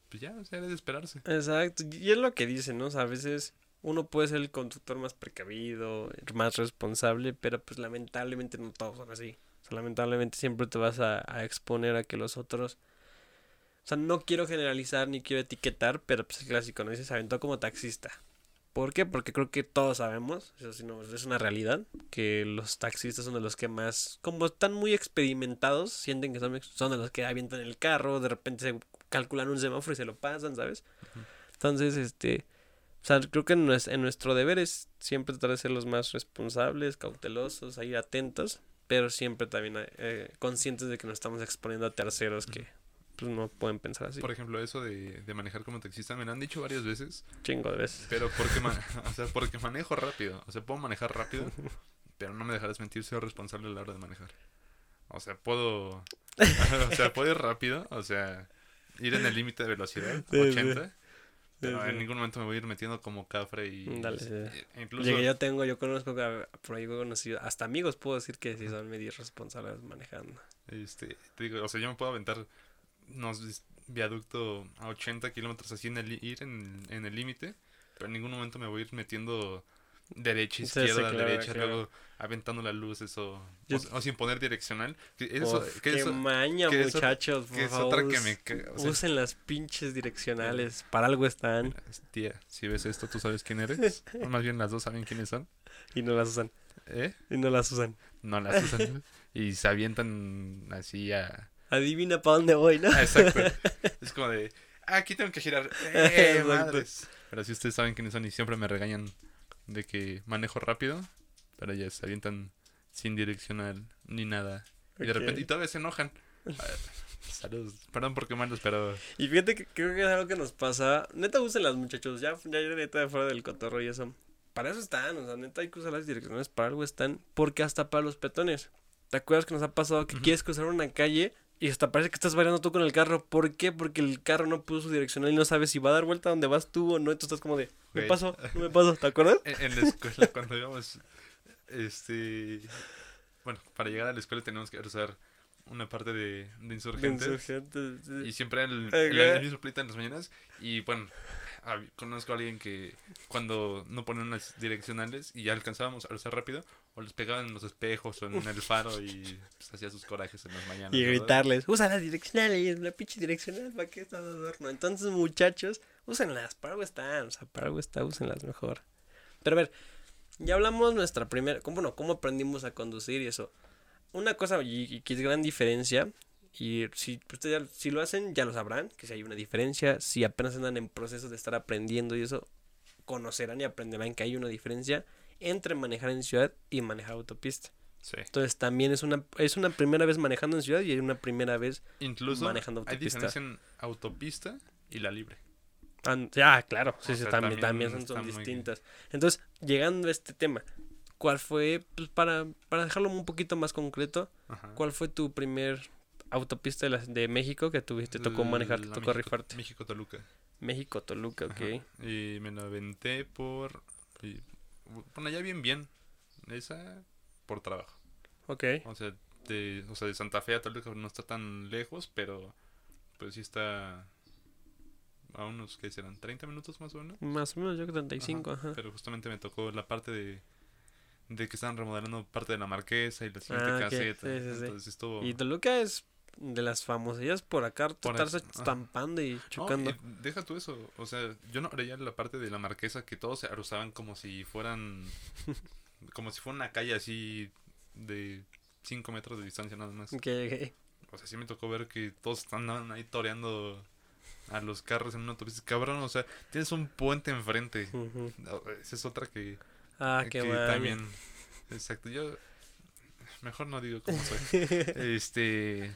pues ya, o sea, era de esperarse. Exacto. Y es lo que dicen, ¿no? O sea, a veces uno puede ser el conductor más precavido, más responsable, pero pues lamentablemente no todos son así. O sea, lamentablemente siempre te vas a, a exponer a que los otros... O sea, no quiero generalizar ni quiero etiquetar, pero pues el clásico, ¿no? Dice, se aventó como taxista. ¿Por qué? Porque creo que todos sabemos, eso sí, no, es una realidad, que los taxistas son de los que más, como están muy experimentados, sienten que son, son de los que avientan el carro, de repente se calculan un semáforo y se lo pasan, ¿sabes? Entonces, este, o sea, creo que en nuestro deber es siempre tratar de ser los más responsables, cautelosos, ahí atentos, pero siempre también eh, conscientes de que nos estamos exponiendo a terceros que pues no pueden pensar así. Por ejemplo, eso de, de manejar como taxista me lo han dicho varias veces, Chingo de veces. pero porque, <laughs> o sea, porque manejo rápido. O sea, puedo manejar rápido, <laughs> pero no me dejarás mentir, soy responsable a la hora de manejar. O sea, puedo... <laughs> o sea, puedo ir rápido, o sea, ir en el límite de velocidad, Sí, sí. 80, pero Sí, en sí. ningún momento me voy a ir metiendo como cafre y... Dale, sí. e incluso... Llegué, yo tengo, yo conozco, que por ahí conocido, hasta amigos puedo decir que sí son medio responsables manejando. Este, te digo, o sea, yo me puedo aventar unos viaducto a 80 kilómetros así en el, ir en, en el límite, pero en ningún momento me voy a ir metiendo derecha, izquierda, sí, claro, derecha, claro. luego aventando las luces o, Yo- o, o sin poner direccional. Que eso, Uf, qué eso, maña, eso- muchachos, por es favor. otra que me... ca- o sea, Usen las pinches direccionales, para algo están tía, si ves esto, tú sabes quién eres. <laughs> O más bien las dos saben quiénes son. y no las usan, ¿Eh? y no las usan. No las usan. y se avientan así a... Adivina para dónde voy, ¿no? Ah, Exacto. <laughs> Es como de, ah, aquí tengo que girar. <laughs> ¡Eh, madres! Pero si ustedes saben quiénes son y siempre me regañan de que manejo rápido, pero ya se avientan sin direccional ni nada. Y de repente, y todavía se enojan. <laughs> Saludos. Perdón por quemarlos, pero Y fíjate que creo que es algo que nos pasa. Neta, usen las muchachos. Ya, ya neta, fuera del cotorro y eso. Para eso están, o sea, neta, hay que usar las direccionales. Para algo están. Porque hasta para los petones. ¿Te acuerdas que nos ha pasado que Ujú. quieres cruzar una calle y hasta parece que estás bailando tú con el carro? ¿Por qué? Porque el carro no puso su direccional y no sabes si va a dar vuelta donde vas tú o no. Entonces estás como de, me Güey. paso, no me paso. ¿Te acuerdas? en, en la escuela, <laughs> cuando íbamos, este, bueno, para llegar a la escuela tenemos que cruzar una parte de, de insurgentes. Insurgentes, sí. Y siempre el, Ok. el, el mismo pleito en las mañanas. Y bueno, conozco a alguien que cuando no ponen unas direccionales y ya alcanzábamos a cruzar rápido, o les pegaban en los espejos o en el faro y pues, hacía sus corajes en las mañanas. Y ¿verdad? gritarles, usa las direccionales, la pinche direccional, ¿para qué estás adorno? Entonces, muchachos, úsenlas, para algo están, o sea, para algo está, úsenlas mejor. Pero a ver, ya hablamos nuestra primera, ¿cómo no? ¿Cómo aprendimos a conducir y eso? Una cosa y, y que es gran diferencia, y si ustedes ya- si lo hacen, ya lo sabrán, que si hay una diferencia, si apenas andan en proceso de estar aprendiendo y eso, conocerán y aprenderán que hay una diferencia entre manejar en ciudad y manejar autopista. Sí. Entonces también es una, es una primera vez manejando en ciudad y hay una primera vez Incluso Manejando hay autopista. diferencia en autopista y la libre. Ah, ya, claro, sí, sí, sea, también, también son, son está muy- distintas. Entonces, llegando a este tema, ¿cuál fue, pues para, para dejarlo un poquito más concreto, Ajá. cuál fue tu primer autopista de, la- de México que tuviste, tocó manejar, te tocó México- rifarte? México Toluca. México, Toluca, ok. Ajá. Y me la aventé por. y- bueno, ya bien, bien. Esa por trabajo. Ok, O sea, de, o sea, de Santa Fe a Toluca no está tan lejos, pero pues sí está a unos que serán 30 minutos más o menos. más o menos, yo creo que 35, ajá. Pero justamente me tocó la parte de de que estaban remodelando parte de la marquesa y la siguiente Ah, caseta. sí, sí, sí. Entonces estuvo Y Toluca es de las famosillas por acá, Por estarse ajá. estampando y No, chocando. y deja tú eso. O sea, yo no creía la parte de la marquesa que todos se arusaban como si fueran. <laughs> como si fuera una calle así de 5 metros de distancia nada más. Ok, ok. O sea, sí me tocó ver que todos andaban ahí toreando a los carros en una autopista. Cabrón, o sea, tienes un puente enfrente. No, Esa es otra que, Ah, qué que mal. también. Exacto, yo. Mejor no digo cómo soy. <laughs> este.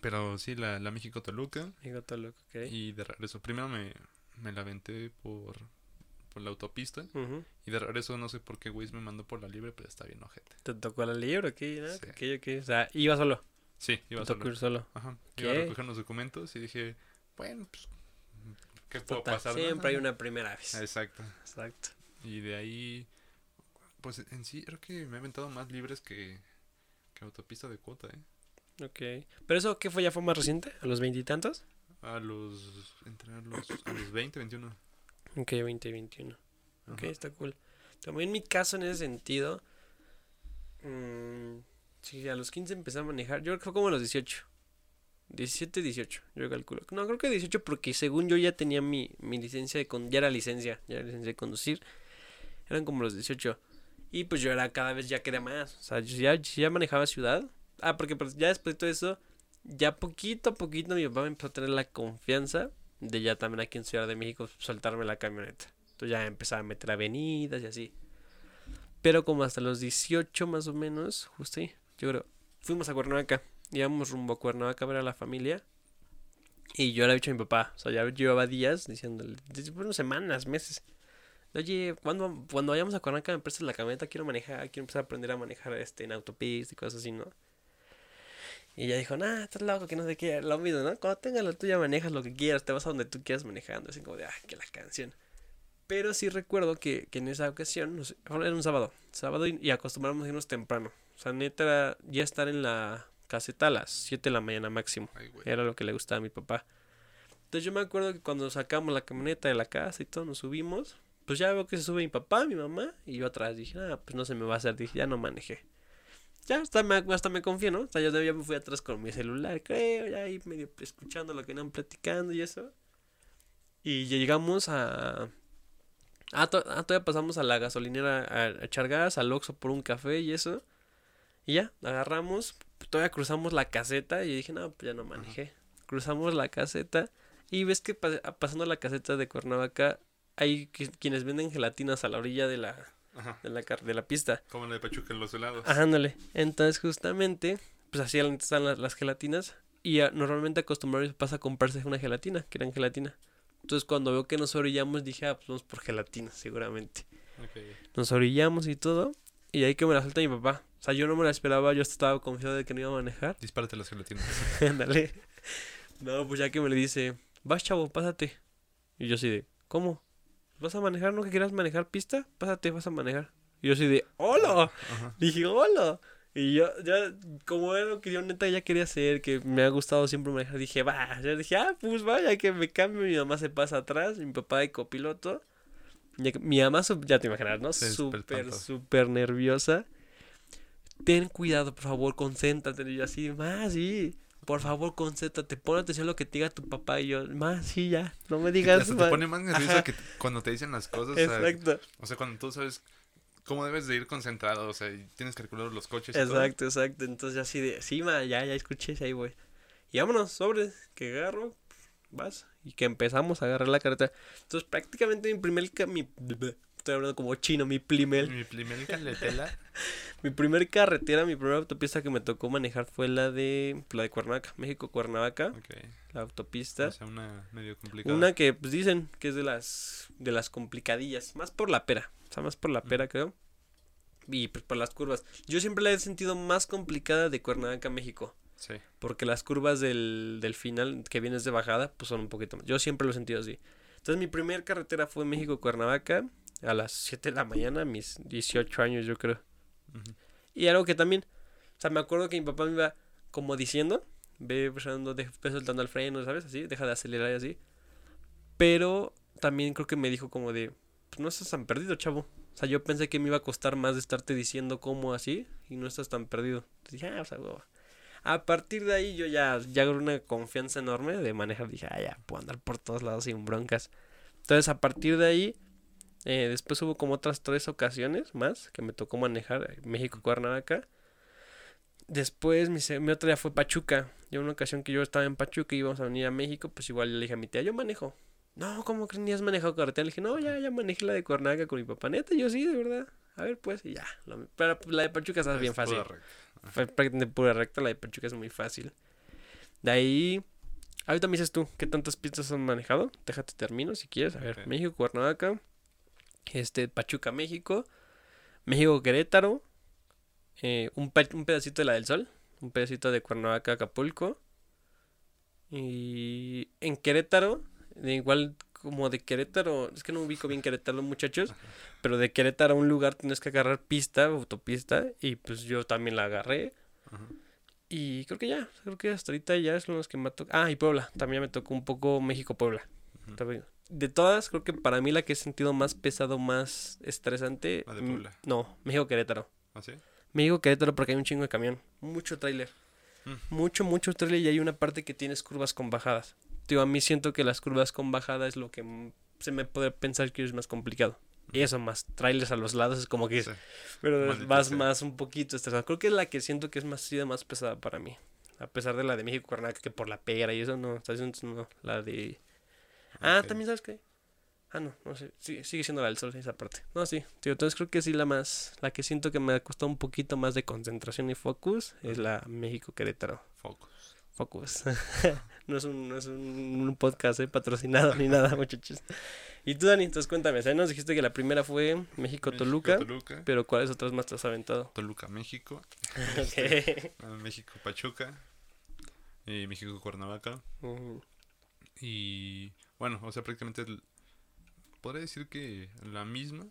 Pero sí, la, la México Toluca. México, Toluca, ok. Y de regreso, primero me, me la aventé por, por la autopista. Y de regreso no sé por qué Waze me mandó por la libre, pero está bien ojete. ¿Te tocó la libro aquí? ¿no? Sí. Ok, ok. O sea, iba solo. Sí, iba Te tocó solo. ir solo. Ajá. Iba a ¿Qué? recoger los documentos y dije, bueno, pues, ¿qué puedo Total, pasar? siempre hay una primera vez. Exacto. Exacto. Y de ahí, pues en sí, creo que me he aventado más libres que, que autopista de cuota, ¿eh? Ok. ¿Pero eso qué fue? ¿Ya fue más reciente? ¿A los veintitantos? A los, entre a los, a los 20, 21. Ok, 20, 21. Ok, Ajá. está cool. También en mi caso, en ese sentido, mm, sí, a los 15 empecé a manejar. Yo creo que fue como a los 18. 17, 18, yo calculo. No, creo que 18 porque según yo ya tenía mi, mi licencia de con ya era licencia, ya era licencia de conducir. Eran como los 18. Y pues yo era cada vez ya quería más. O sea, yo ya, ya manejaba ciudad. Ah, porque pues, ya después de todo eso, ya poquito a poquito mi papá me empezó a tener la confianza de ya también aquí en Ciudad de México soltarme la camioneta. Entonces ya empezaba a meter avenidas y así. Pero como hasta los 18 más o menos, justo ahí, yo creo, fuimos a Cuernavaca. Íbamos rumbo a Cuernavaca a ver a la familia. Y yo le había dicho a mi papá, o sea, ya llevaba días diciéndole, bueno, semanas, meses. Oye, cuando, cuando vayamos a Cuernavaca me prestas la camioneta, quiero manejar, quiero empezar a aprender a manejar este en autopista y cosas así, ¿no? Y ella dijo, nah, estás loco, que no sé qué, lo mismo, ¿no? Cuando tengas la tuya manejas lo que quieras, te vas a donde tú quieras manejando, así como de, ah, que la canción. Pero sí recuerdo que, que en esa ocasión, no sé, era un sábado, sábado y, y acostumbramos a irnos temprano. O sea, neta era ya estar en la caseta a las 7 de la mañana máximo. Ay. Era lo que le gustaba a mi papá. Entonces yo me acuerdo que cuando sacamos la camioneta de la casa y todo, nos subimos. Pues ya veo que se sube mi papá, mi mamá, y yo atrás dije, ah, pues no se me va a hacer. Dije, ya no manejé. Ya hasta me, hasta me confié, ¿no? O sea, yo ya me fui atrás con mi celular, creo, ya ahí medio escuchando lo que iban platicando y eso. Y llegamos a... Ah, to- ah, todavía pasamos a la gasolinera a, a echar gas, al Oxxo por un café y eso. Y ya, agarramos, todavía cruzamos la caseta y dije, no, pues ya no manejé. Cruzamos la caseta y ves que pa- pasando la caseta de Cuernavaca hay qui- quienes venden gelatinas a la orilla de la, de la, de la pista. Como la de Pachuca en los helados. Ajá, ándale. Entonces, justamente, pues así están las, las gelatinas. Y ah, normalmente acostumbrados pasa a comprarse una gelatina, que eran gelatina. Entonces, cuando veo que nos orillamos, dije, ah, pues vamos por gelatina, seguramente. Nos orillamos y todo. Y ahí que me la suelta mi papá. O sea, yo no me la esperaba, yo estaba confiado de que no iba a manejar. Dispárate las gelatinas. <laughs> Ándale. No, pues ya que me le dice, vas chavo, pásate. Y yo así de, ¿cómo? ¿Vas a manejar? ¿No que quieras manejar pista? Pásate, vas a manejar. Y yo así de, ¡hola! Ajá. Dije, hola. Y yo, ya, como era lo que yo neta ya quería hacer, que me ha gustado siempre manejar, dije, va, ya dije, ah, pues vaya, que me cambio, mi mamá se pasa atrás, mi papá de copiloto. Ya Mi mamá, ya te imaginas, ¿no? Súper súper nerviosa. Ten cuidado, por favor, concéntrate. Y yo así, más, sí. Por favor, concéntrate, pon atención a lo que te diga tu papá. Y yo, más, sí, ya, no me digas hasta te más". pone más nervioso Ajá. que cuando te dicen las cosas. o sea, Exacto, O sea, cuando tú sabes cómo debes de ir concentrado, o sea, y tienes que calcular los coches y todo. exacto, exacto. Entonces, ya así de, sí, ma, ya, ya escuché, ahí voy. Y vámonos, sobre, que agarro, vas. Y que empezamos a agarrar la carretera. Entonces, prácticamente mi primer, mi, estoy hablando como chino, mi primer, Mi primer caletela. <laughs> mi primer carretera, mi primera autopista que me tocó manejar fue la de, la de Cuernavaca, México, Cuernavaca, ok. la autopista. O sea, una medio complicada. Una que pues dicen que es de las de las complicadillas, más por la pera, o sea, más por la Ujú. pera creo. Y pues por las curvas. Yo siempre la he sentido más complicada de Cuernavaca México, Sí. porque las curvas del, del final que vienes de bajada pues son un poquito más. Yo siempre lo he sentido así. Entonces mi primer carretera fue México Cuernavaca a las 7 de la mañana, mis 18 años yo creo. Ujú. Y algo que también, o sea, me acuerdo que mi papá me iba como diciendo, ve de- ve soltando el freno, ¿sabes? Así, deja de acelerar y así. Pero también creo que me dijo como de, pues no estás tan perdido, chavo. O sea, yo pensé que me iba a costar más de estarte diciendo cómo así y no estás tan perdido. Entonces dije, ah, o sea, hueva". A partir de ahí yo ya, ya agarré una confianza enorme de manejar. Dije, ah, ya, puedo andar por todos lados sin broncas. Entonces, a partir de ahí, eh, después hubo como otras tres ocasiones más que me tocó manejar eh, México, Cuernavaca. Después mi, mi otra día fue Pachuca. Yo una ocasión que yo estaba en Pachuca y íbamos a venir a México, pues igual le dije a mi tía, yo manejo. No, ¿cómo crees ni has manejado carretera? Le dije, no, ya, ya manejé la de Cuernavaca con mi papá. Neta, yo sí, de verdad. A ver, pues, y ya. lo- pero pues, la de Pachuca está bien Es pura fácil. Fue prácticamente pura recta, la de Pachuca es muy fácil. De ahí, ahorita me dices tú, ¿qué tantas pistas has manejado? Déjate termino si quieres. A ver. México, Cuernavaca, este, Pachuca, México, México, Querétaro, eh, un, un pedacito de la del Sol, un pedacito de Cuernavaca, Acapulco. Y en Querétaro, de igual como de Querétaro, es que no ubico bien Querétaro, muchachos, pero de Querétaro a un lugar tienes que agarrar pista, autopista, y pues yo también la agarré. Ajá. Y creo que ya, creo que hasta ahorita ya son los que me tocado. Ah, y Puebla, también me tocó un poco México-Puebla. También. De todas, creo que para mí la que he sentido más pesado, más estresante. La de mm, Puebla. No, México-Querétaro. ¿Ah, sí? México-Querétaro porque hay un chingo de camión. Mucho tráiler. Mm. Mucho, mucho tráiler y hay una parte que tienes curvas con bajadas. Digo, a mí siento que las curvas con bajada es lo que se me puede pensar que es más complicado. Y eso, más trailers a los lados, es como que Sí. pero Maldita vas sea. más un poquito estresado. Creo que es la que siento que es más sido más pesada para mí. A pesar de la de México Cuernavaca, que por la pera y eso no, está diciendo no, la de Ah, también sabes qué. Ah, no, no sé, sigue, sigue siendo la del sol esa parte. No, sí, tío, entonces creo que sí la más la que siento que me ha costado un poquito más de concentración y focus es la México Querétaro. Focus. Focus. <laughs> no es un no es un, un podcast eh, patrocinado ni nada, <laughs> muchachos. Y tú, Dani, entonces cuéntame, sea, nos dijiste que la primera fue México Toluca, Toluca. pero ¿cuáles otras más te has aventado? Toluca, México. <laughs> Ok. Ah, México, Pachuca. Y México, Cuernavaca. Ujú. Y bueno, o sea, prácticamente el- podría decir que la misma,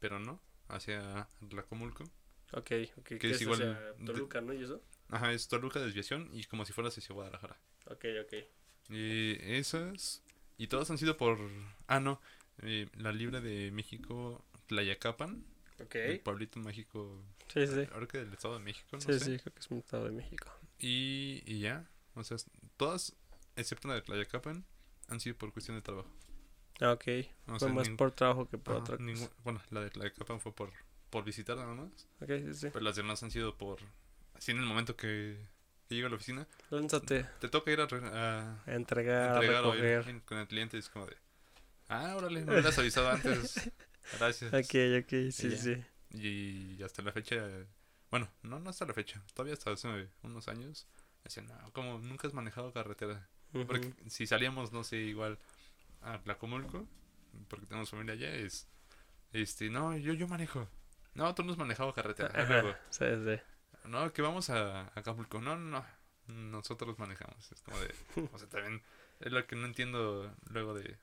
pero no, hacia Tlacomulco. Ok, ok. Que ¿Qué es es igual hacia de- Toluca, ¿no? ¿Y eso? Ajá, es Toluca desviación y como si fueras hacia Guadalajara. Ok, ok. Y esas, y todas han sido por, ah no, eh, la libre de México, Tlayacapan, Ok. el pueblito mágico, Sí, sí. ahora que del Estado de México, no Sí, sé. sí, creo que es un estado de México. Y, y ya, o sea, todas, excepto la de Tlayacapan, han sido por cuestión de trabajo. Ah, ok. O Fue sea, más por trabajo que por ajá, otra cosa. bueno, la de Tlayacapan fue por, por visitar nada más, Ok, sí, sí. pero las demás han sido por, así en el momento que, que llego a la oficina, Lánzate te toca ir a, a a entregar, entregar a o ir con el cliente, es como de, ah, órale, me hubieras avisado antes, <laughs> gracias. Ok, ok, sí, ya. sí. Y hasta la fecha, bueno, no, no hasta la fecha, todavía hasta hace unos años, decían, no, como nunca has manejado carretera. Porque si salíamos, no sé, igual a Tlacomulco, porque tenemos familia allá, es, este, no, yo, yo manejo. No, tú no has manejado carretera. Ajá, sí, sí. No, que vamos a, a Acapulco. No, no, no, nosotros manejamos. Es como de, o sea, también es lo que no entiendo luego de,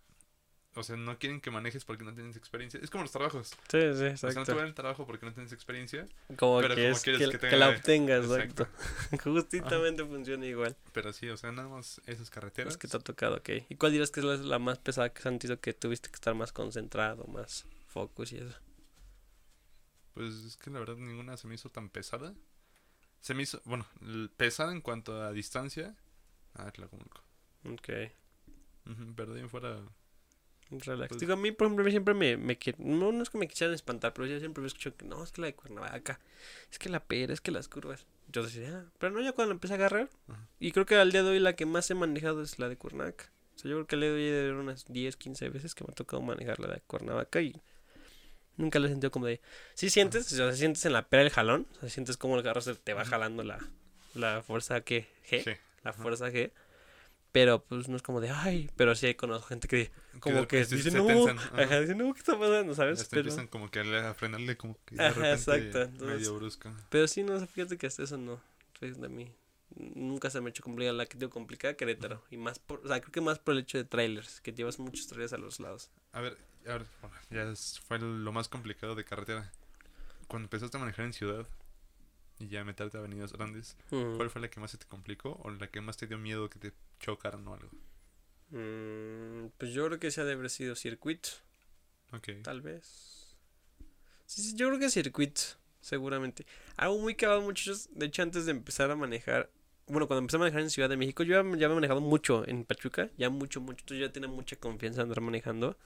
o sea, no quieren que manejes porque no tienes experiencia. Es como los trabajos. Sí, sí, O sea, no te exacto. van el trabajo porque no tienes experiencia, Como pero que como es quieres que, que que la obtengas, Exacto. exacto. <laughs> Justamente funciona igual. pero sí, o sea, nada más esas carreteras. Es que te ha tocado, ok. ¿Y cuál dirás que es la, la más pesada que has sentido que tuviste que estar más concentrado, más focus y eso? Pues es que la verdad ninguna se me hizo tan pesada. Se me hizo, bueno, pesada en cuanto a distancia. Ah, Tlacomulco. Ok. Ujú, pero de ahí fuera, Relax. Pues- Digo, a mí, por ejemplo, siempre me, me no, no es que me quisieran espantar, pero yo siempre me escucho que no, es que la de Cuernavaca, es que la pera, es que las curvas. Yo decía, ah, pero no, ya cuando empecé a agarrar. Y creo que al día de hoy la que más he manejado es la de Cuernavaca. O sea, yo creo que al día de hoy unas 10, 15 veces que me ha tocado manejar la de Cuernavaca y nunca lo he sentido como de. Sí sientes, o sea, sientes en la pera el jalón, o sea, sientes como el carro se te va jalando la, la fuerza que G, sí. la fuerza G. Pero pues no es como de, ay, pero sí conozco gente que como que repente dice, se no, tensan, ajá. ajá, dice, no, ¿qué está pasando? ¿Sabes? Hasta Pero, empiezan como que a, a frenarle como que de Ajá, exacto, entonces- medio brusco. pero sí, no, fíjate que hasta eso no, fue de mí. Nunca se me ha hecho complicada la que tengo complicada, Querétaro. Y más por, o sea, creo que más por el hecho de trailers, que llevas muchos trailers a los lados. A ver, a ver, bueno, ya fue lo más complicado de carretera. Cuando empezaste a manejar en ciudad y ya meterte a avenidas grandes, Ujú. ¿cuál fue la que más se te complicó o la que más te dio miedo que te chocaran o algo? Mm, pues yo creo que ese ha de haber sido circuito, Ok. tal vez. Sí, sí, yo creo que circuito, seguramente. Algo muy cagado, muchachos. De hecho, antes de empezar a manejar, bueno, cuando empecé a manejar en Ciudad de México, yo ya, ya me he manejado mucho en Pachuca, ya mucho, mucho. Entonces ya tenía mucha confianza en andar manejando.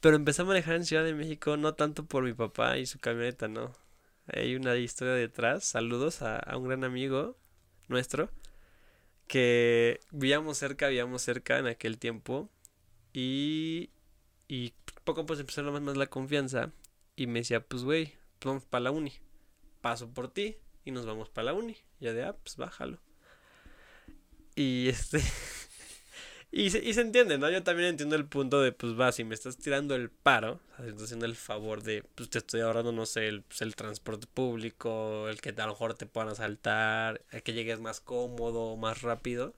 Pero empecé a manejar en Ciudad de México no tanto por mi papá y su camioneta, no. Hay una historia detrás. Saludos a, a un gran amigo nuestro que vivíamos cerca, vivíamos cerca en aquel tiempo y, y poco poco empezó más, más la confianza y me decía, pues güey, pues vamos para la uni, paso por ti y nos vamos para la uni. Y yo de, ah, pues bájalo. Y este... <laughs> Y se, y se entiende, ¿no? Yo también entiendo el punto de, pues va, si me estás tirando el paro, o sea, si estás haciendo el favor de, pues te estoy ahorrando, no sé, el, pues, el transporte público, el que a lo mejor te puedan asaltar, el que llegues más cómodo, más rápido,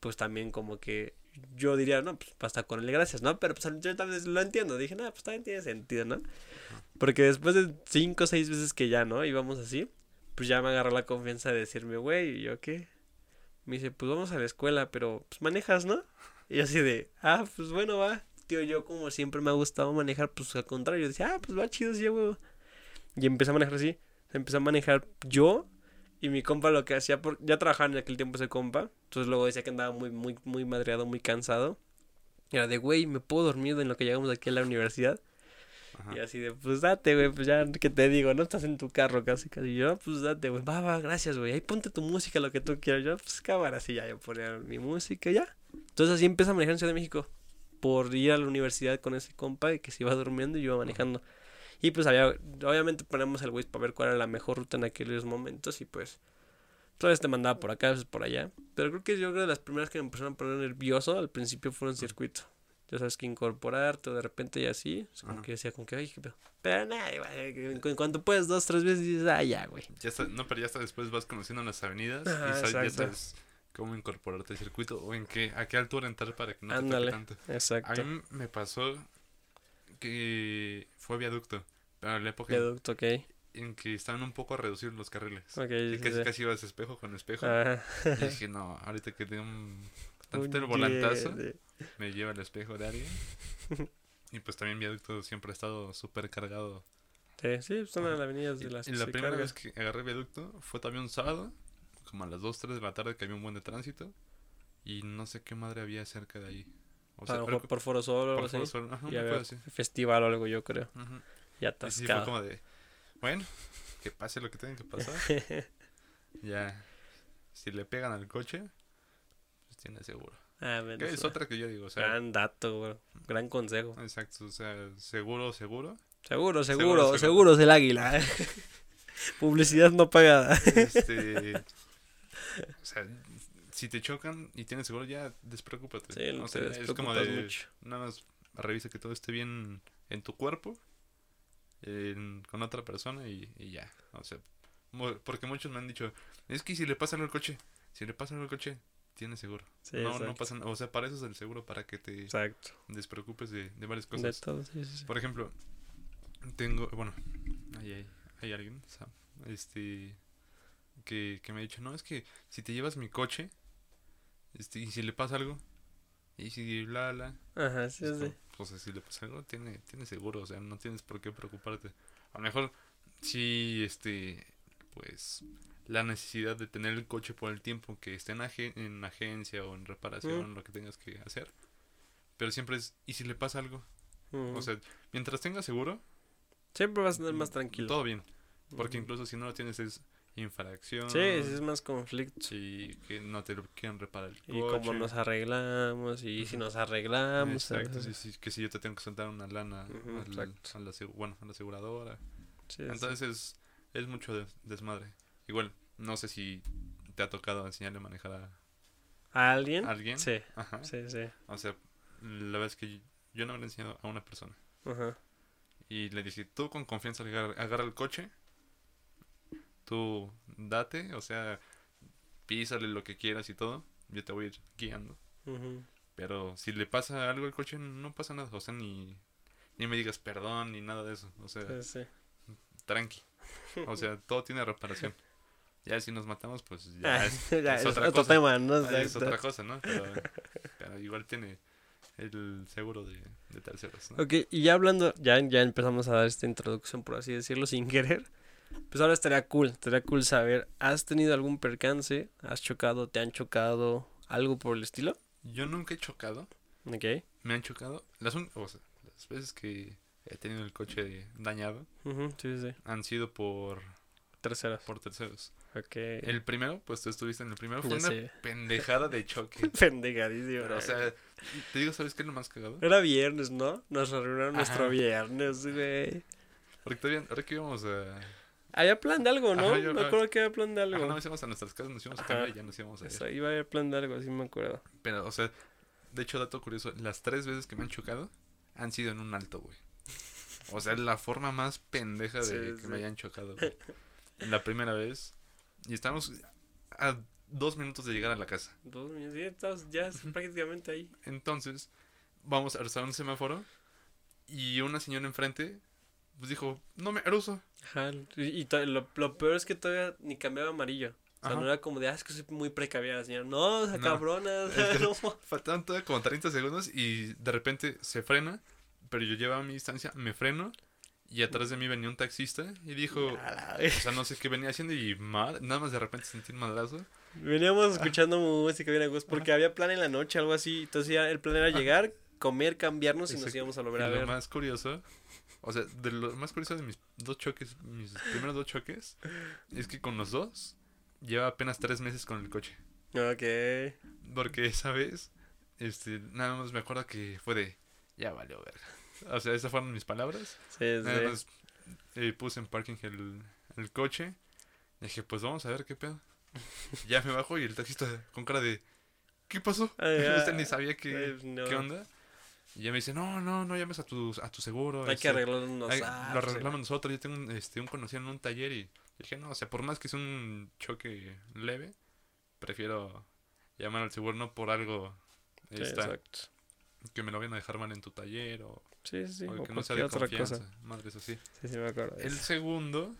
pues también como que yo diría, no, pues basta con el gracias, ¿no? Pero pues yo también lo entiendo, dije, no, pues también tiene sentido, ¿no? Porque después de cinco o seis veces que ya, ¿no? Íbamos así, pues ya me agarró la confianza de decirme, güey, ¿y yo qué? Me dice, pues vamos a la escuela, pero pues manejas, ¿no? Y yo así de, ah, pues bueno, va. Tío, yo como siempre me ha gustado manejar, pues al contrario, decía, ah, pues va chido, sí, güey. Y empecé a manejar así. Empecé a manejar yo y mi compa lo que hacía, por... ya trabajaba en aquel tiempo ese compa. Entonces luego decía que andaba muy, muy, muy madreado, muy cansado. Y era de, güey, ¿me puedo dormir en lo que llegamos aquí a la universidad? Ajá. Y así de, pues date, güey, pues ya, ¿qué te digo? No estás en tu carro casi, casi. Y yo, pues date, güey, va, va, gracias, güey. Ahí ponte tu música, lo que tú quieras. Yo, pues cámara, así ya, yo ponía mi música ya. Entonces así empecé a manejar en Ciudad de México. Por ir a la universidad con ese compa que se iba durmiendo y yo iba manejando. Y pues había, obviamente ponemos el Waze para ver cuál era la mejor ruta en aquellos momentos y pues... Todavía te mandaba por acá, a veces por allá. Pero creo que yo creo que las primeras que me empezaron a poner nervioso al principio fueron circuito ya sabes que incorporarte de repente y así, o sea, como que decía como que, ay, qué pedo. Pero nada, güey, en, cuanto puedes dos, tres veces dices, ah, ya, güey. Ya está, no, pero ya hasta después vas conociendo las avenidas Ajá, y sabes, ya sabes cómo incorporarte al circuito o en qué, a qué altura entrar para que no te Ándale. toque tanto. A Exacto. mí me pasó que fue viaducto, pero en la época Viaducto, ok. en que estaban un poco reducidos los carriles. Ok, y sí, casi, sí. casi ibas espejo con espejo. Ajá. Y dije, no, ahorita que tengo un, tantito el volantazo, me lleva el espejo de alguien. <laughs> y pues también viaducto siempre ha estado súper cargado. Sí, sí, son Ajá. las avenidas Y, de las y que la se primera carga. vez que agarré viaducto fue también un sábado, como a las 2, 3 de la tarde que había un buen de tránsito. Y no sé qué madre había cerca de ahí. O a lo mejor que por Foro Sol o por. Foro ajá, Y había así. festival o algo, yo creo. Ujú. Ya Y sí fue atascado. como de, bueno, que pase lo que tenga que pasar. <laughs> ya, si le pegan al coche, pues tiene seguro. ah, Que es otra que yo digo, o sea, Gran dato, güey. Gran consejo. exacto, o sea, seguro, seguro. Seguro, Seguro, seguro, seguro. seguro es el águila. ¿eh? <laughs> Publicidad no pagada. Este, <laughs> o sea, si te chocan y tienes seguro, ya despreocúpate. Sí, no o te sea, es como de, mucho. nada más revisa que todo esté bien en tu cuerpo, en- con otra persona y, y ya. O sea, porque muchos me han dicho, es que si le pasa algo al coche, si le pasa algo al coche, tiene seguro. Sí, no, no exacto. pasa nada. O sea, para eso es el seguro, para que te Exacto. despreocupes de, de varias De cosas. todo, sí, sí, sí. Por ejemplo, tengo, bueno, hay, hay, hay alguien, Sam, este, que, que me ha dicho, no, es que si te llevas mi coche, este, y si le pasa algo, y si bla, bla, Ajá, sí, es sí. como, pues si le pasa algo, tiene, tiene seguro, o sea, no tienes por qué preocuparte. A lo mejor, sí, este, pues, la necesidad de tener el coche por el tiempo que esté en, agen- en agencia o en reparación, lo que tengas que hacer, pero siempre es, ¿y si le pasa algo? Ujú. O sea, mientras tengas seguro, Siempre vas a andar más tranquilo. todo bien. Porque Ujú. incluso si no lo tienes es infracción. Sí, es más conflicto. Si que no te lo quieren reparar el Y cómo coche. nos arreglamos, y si nos arreglamos. Exacto, sí, sí, que si yo te tengo que soltar una lana Ujú, al- a, la, bueno, a la aseguradora. Sí, sí. Entonces es, es mucho des- desmadre. Igual, no sé si te ha tocado enseñarle a manejar a ¿A alguien? alguien. Sí, Ajá. sí, sí. O sea, la verdad es que yo no le he enseñado a una persona. Ajá. Y le dije, tú con confianza agarra, agarra el coche, tú date, o sea, písale lo que quieras y todo, yo te voy a ir guiando. Ujú. Pero si le pasa algo al coche, no pasa nada, o sea, ni, ni me digas perdón, ni nada de eso, o sea, Sí, sí. tranqui. O sea, todo tiene reparación. <laughs> Ya si nos matamos, pues ya Ah, es, <laughs> ya, es es otra otro cosa. tema, ¿no? Ah, es otra cosa, ¿no? Pero, pero igual tiene el seguro de, de terceros, ¿no? Ok, y ya hablando, ya, ya empezamos a dar esta introducción, por así decirlo, sin querer. Pues ahora estaría cool, estaría cool saber, ¿has tenido algún percance? ¿Has chocado? ¿Te han chocado? ¿Algo por el estilo? Yo nunca he chocado, Ok. me han chocado. Las, un- o sea, las veces que he tenido el coche dañado Ujú, sí, sí. han sido por, Terceras. por terceros. Ok. El primero, pues tú estuviste en el primero, fue Ya una sé. pendejada de choque. <laughs> Pendejadísimo. Pero, o sea, te digo, ¿sabes qué es lo más cagado? Era viernes, ¿no? Nos arruinaron nuestro Ajá. viernes, güey. Porque ahora que íbamos a... Había plan de algo, ¿no? Ajá, yo- me acuerdo que había plan de Ajá, algo. no, nos íbamos a nuestras casas, nos íbamos a Ajá. cambiar y ya nos íbamos a ir. Eso, iba a haber plan de algo, sí me acuerdo. Pero, o sea, de hecho, dato curioso, las tres veces que me han chocado han sido en un alto, güey. O sea, la forma más pendeja de Sí, que sí. me hayan chocado, güey. La primera vez. Y estamos a dos minutos de llegar a la casa. Dos minutos, estás ya es prácticamente ahí. Entonces, vamos a cruzar un semáforo. Y una señora enfrente, pues dijo, no me. Ajá, y, lo, lo peor es que todavía ni cambiaba amarillo. O sea, Ajá. no era como de, ah, es que soy muy precavida la señora. No, o sea, No. cabrona. <laughs> no. <laughs> Faltaban todavía como 30 segundos y de repente se frena. Pero yo llevaba mi distancia, me freno. Y atrás de mí venía un taxista y dijo, O sea, no sé qué venía haciendo y ma- nada más de repente sentí un madrazo. Veníamos escuchando música bien a gusto porque había plan en la noche, algo así. Entonces ya el plan era llegar, comer, cambiarnos y nos íbamos a volver a lo ver. más curioso, o sea, de lo más curioso de mis dos choques, mis primeros dos choques, es que con los dos lleva apenas tres meses con el coche. Ok. Porque esa vez, este, nada más me acuerdo que fue de, ya valió verga. O sea, esas fueron mis palabras. Sí, sí. más eh, puse en parking el, el coche. Y dije, pues vamos a ver qué pedo. <laughs> ya me bajo y el taxista con cara de, ¿qué pasó? Ah. <laughs> Usted ni sabía qué, no. qué onda. Y ya me dice, no, no, no llames a tu, a tu seguro. Hay este, que arreglar unos ay, apps, Lo arreglamos nosotros. Yo tengo un, este, un conocido en un taller y dije, no, o sea, por más que sea un choque leve, prefiero llamar al seguro no por algo Sí, exacto. que me lo vayan a dejar mal en tu taller o, Sí, sí, o o que no sea cualquier de otra confianza. cosa. Madres así. Sí, sí, me acuerdo. de El eso. segundo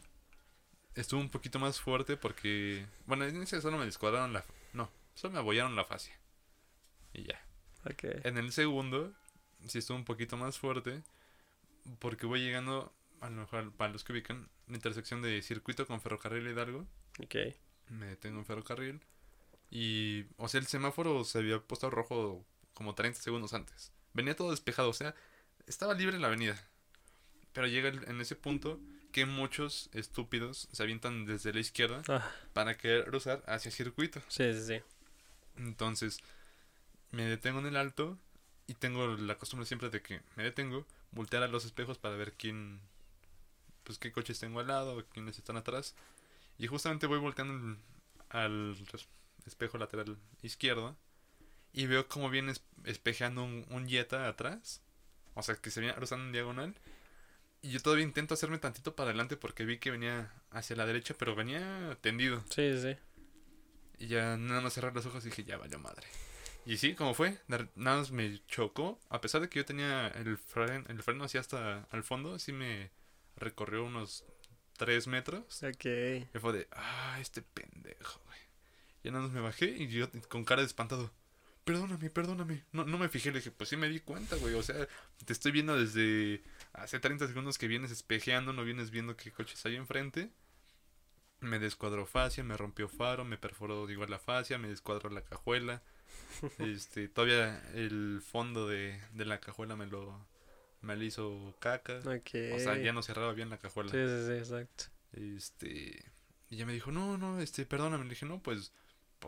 estuvo un poquito más fuerte porque, bueno, en ese solo me descuadraron la, no, solo me abollaron la fascia. Y ya. Ok. En el segundo, sí estuvo un poquito más fuerte. Porque voy llegando, a lo mejor para los que ubican, la intersección de circuito con ferrocarril Hidalgo. Ok. Me detengo en ferrocarril. Y, o sea, el semáforo se había puesto rojo como 30 segundos antes. Venía todo despejado, o sea, estaba libre la avenida. Pero llega el- en ese punto que muchos estúpidos se avientan desde la izquierda Ah, para querer cruzar hacia circuito. sí, sí, sí. Entonces, me detengo en el alto y tengo la costumbre siempre de que me detengo, voltear a los espejos para ver quién, pues qué coches tengo al lado, quiénes están atrás. Y justamente voy volteando el- al espejo lateral izquierdo y veo como viene es- espejeando un, un Jetta atrás. O sea, que se viene cruzando en diagonal. Y yo todavía intento hacerme tantito para adelante porque vi que venía hacia la derecha, pero venía tendido. Sí, sí. Y ya nada más cerrar los ojos y dije, ya valió madre. Y sí, como fue, nada más me chocó. A pesar de que yo tenía el freno, el freno así hasta al fondo, sí me recorrió unos 3 metros. Ok. Y fue de, ah, este pendejo, güey. Ya nada más me bajé y yo con cara de espantado. Perdóname, perdóname. No, no me fijé, le dije, pues sí me di cuenta, güey. O sea, te estoy viendo desde hace 30 segundos que vienes espejeando, no vienes viendo qué coches hay enfrente. Me descuadró fascia, me rompió faro, me perforó igual la fascia, me descuadró la cajuela. <laughs> Este, todavía el fondo de, de la cajuela me lo, me lo hizo caca. O sea, ya no cerraba bien la cajuela. Sí, sí, sí, exacto. Este. Y ella me dijo, no, no, este, perdóname. Le dije, no, pues,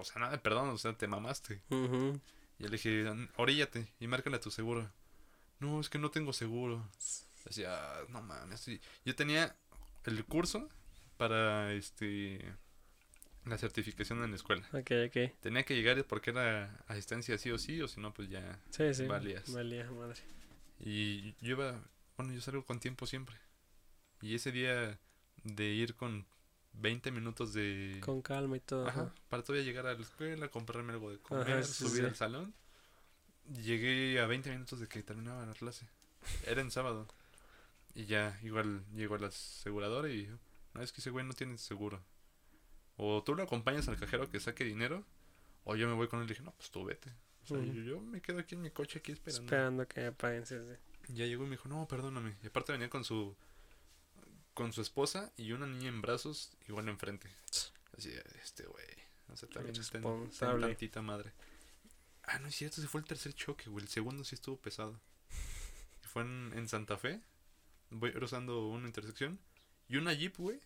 o sea, nada perdón, o sea, te mamaste. Ujú. Y yo le dije, oríllate y márcale a tu seguro. No, es que no tengo seguro. Decía, no mames. sí". Yo tenía el curso para, este, la certificación en la escuela. Ok, ok. Tenía que llegar porque era asistencia sí o sí, o si no, pues ya. Sí, sí. Valías. Valía, madre. Y yo iba, bueno, yo salgo con tiempo siempre. Y ese día de ir con 20 minutos de... Con calma y todo. Ajá, para todavía llegar a la escuela, comprarme algo de comer, Ajá, sí, subir sí. al salón. Llegué a 20 minutos de que terminaba la clase. Era en sábado. Y ya, igual llegó la aseguradora y dijo, no, es que ese güey no tiene seguro. O tú lo acompañas al cajero que saque dinero, o yo me voy con él y dije, no, pues tú vete. O sea, yo, yo me quedo aquí en mi coche aquí esperando. Esperando que me paguen, sí, sí. Ya llegó y me dijo, no, perdóname. Y aparte venía con su con su esposa y una niña en brazos, igual enfrente. Así, este güey. O sea, también está en, tantita madre. Ah, no es cierto, ese fue el tercer choque, güey. El segundo sí estuvo pesado. Fue en, en Santa Fe. Voy cruzando una intersección. Y una jeep, güey.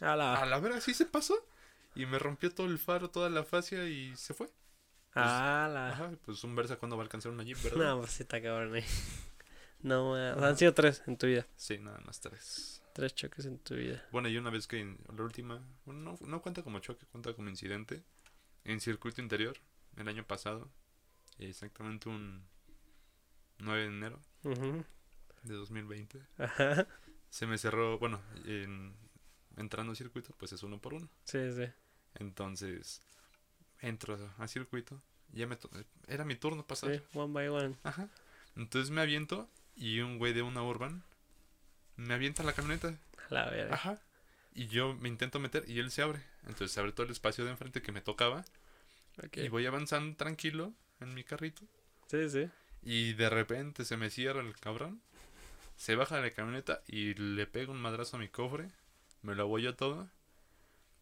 A la. A la vera, sí se pasó. Y me rompió todo el faro, toda la fascia y se fue. A la. Ajá, pues un Versa cuando va a alcanzar una jeep, ¿verdad? No, pues está cabrón ahí. <laughs> No, han sido tres en tu vida. Sí, nada más tres. Tres choques en tu vida. Bueno, y una vez que en la última, bueno, no, no cuenta como choque, cuenta como incidente, en circuito interior, el año pasado, exactamente un 9 de enero Ujú. de 2020, Ajá. se me cerró, bueno, en, entrando a circuito, pues es uno por uno. Sí, sí. Entonces, entro a circuito, ya me era mi turno pasar. Sí, one by one. Ajá. Entonces me aviento y un güey de una urban me avienta la camioneta. La verga. Ajá. Y yo me intento meter y él se abre. Entonces se abre todo el espacio de enfrente que me tocaba. Ok. Y voy avanzando tranquilo en mi carrito. Sí, sí. Y de repente se me cierra el cabrón. Se baja de la camioneta y le pega un madrazo a mi cofre. Me lo abolló todo.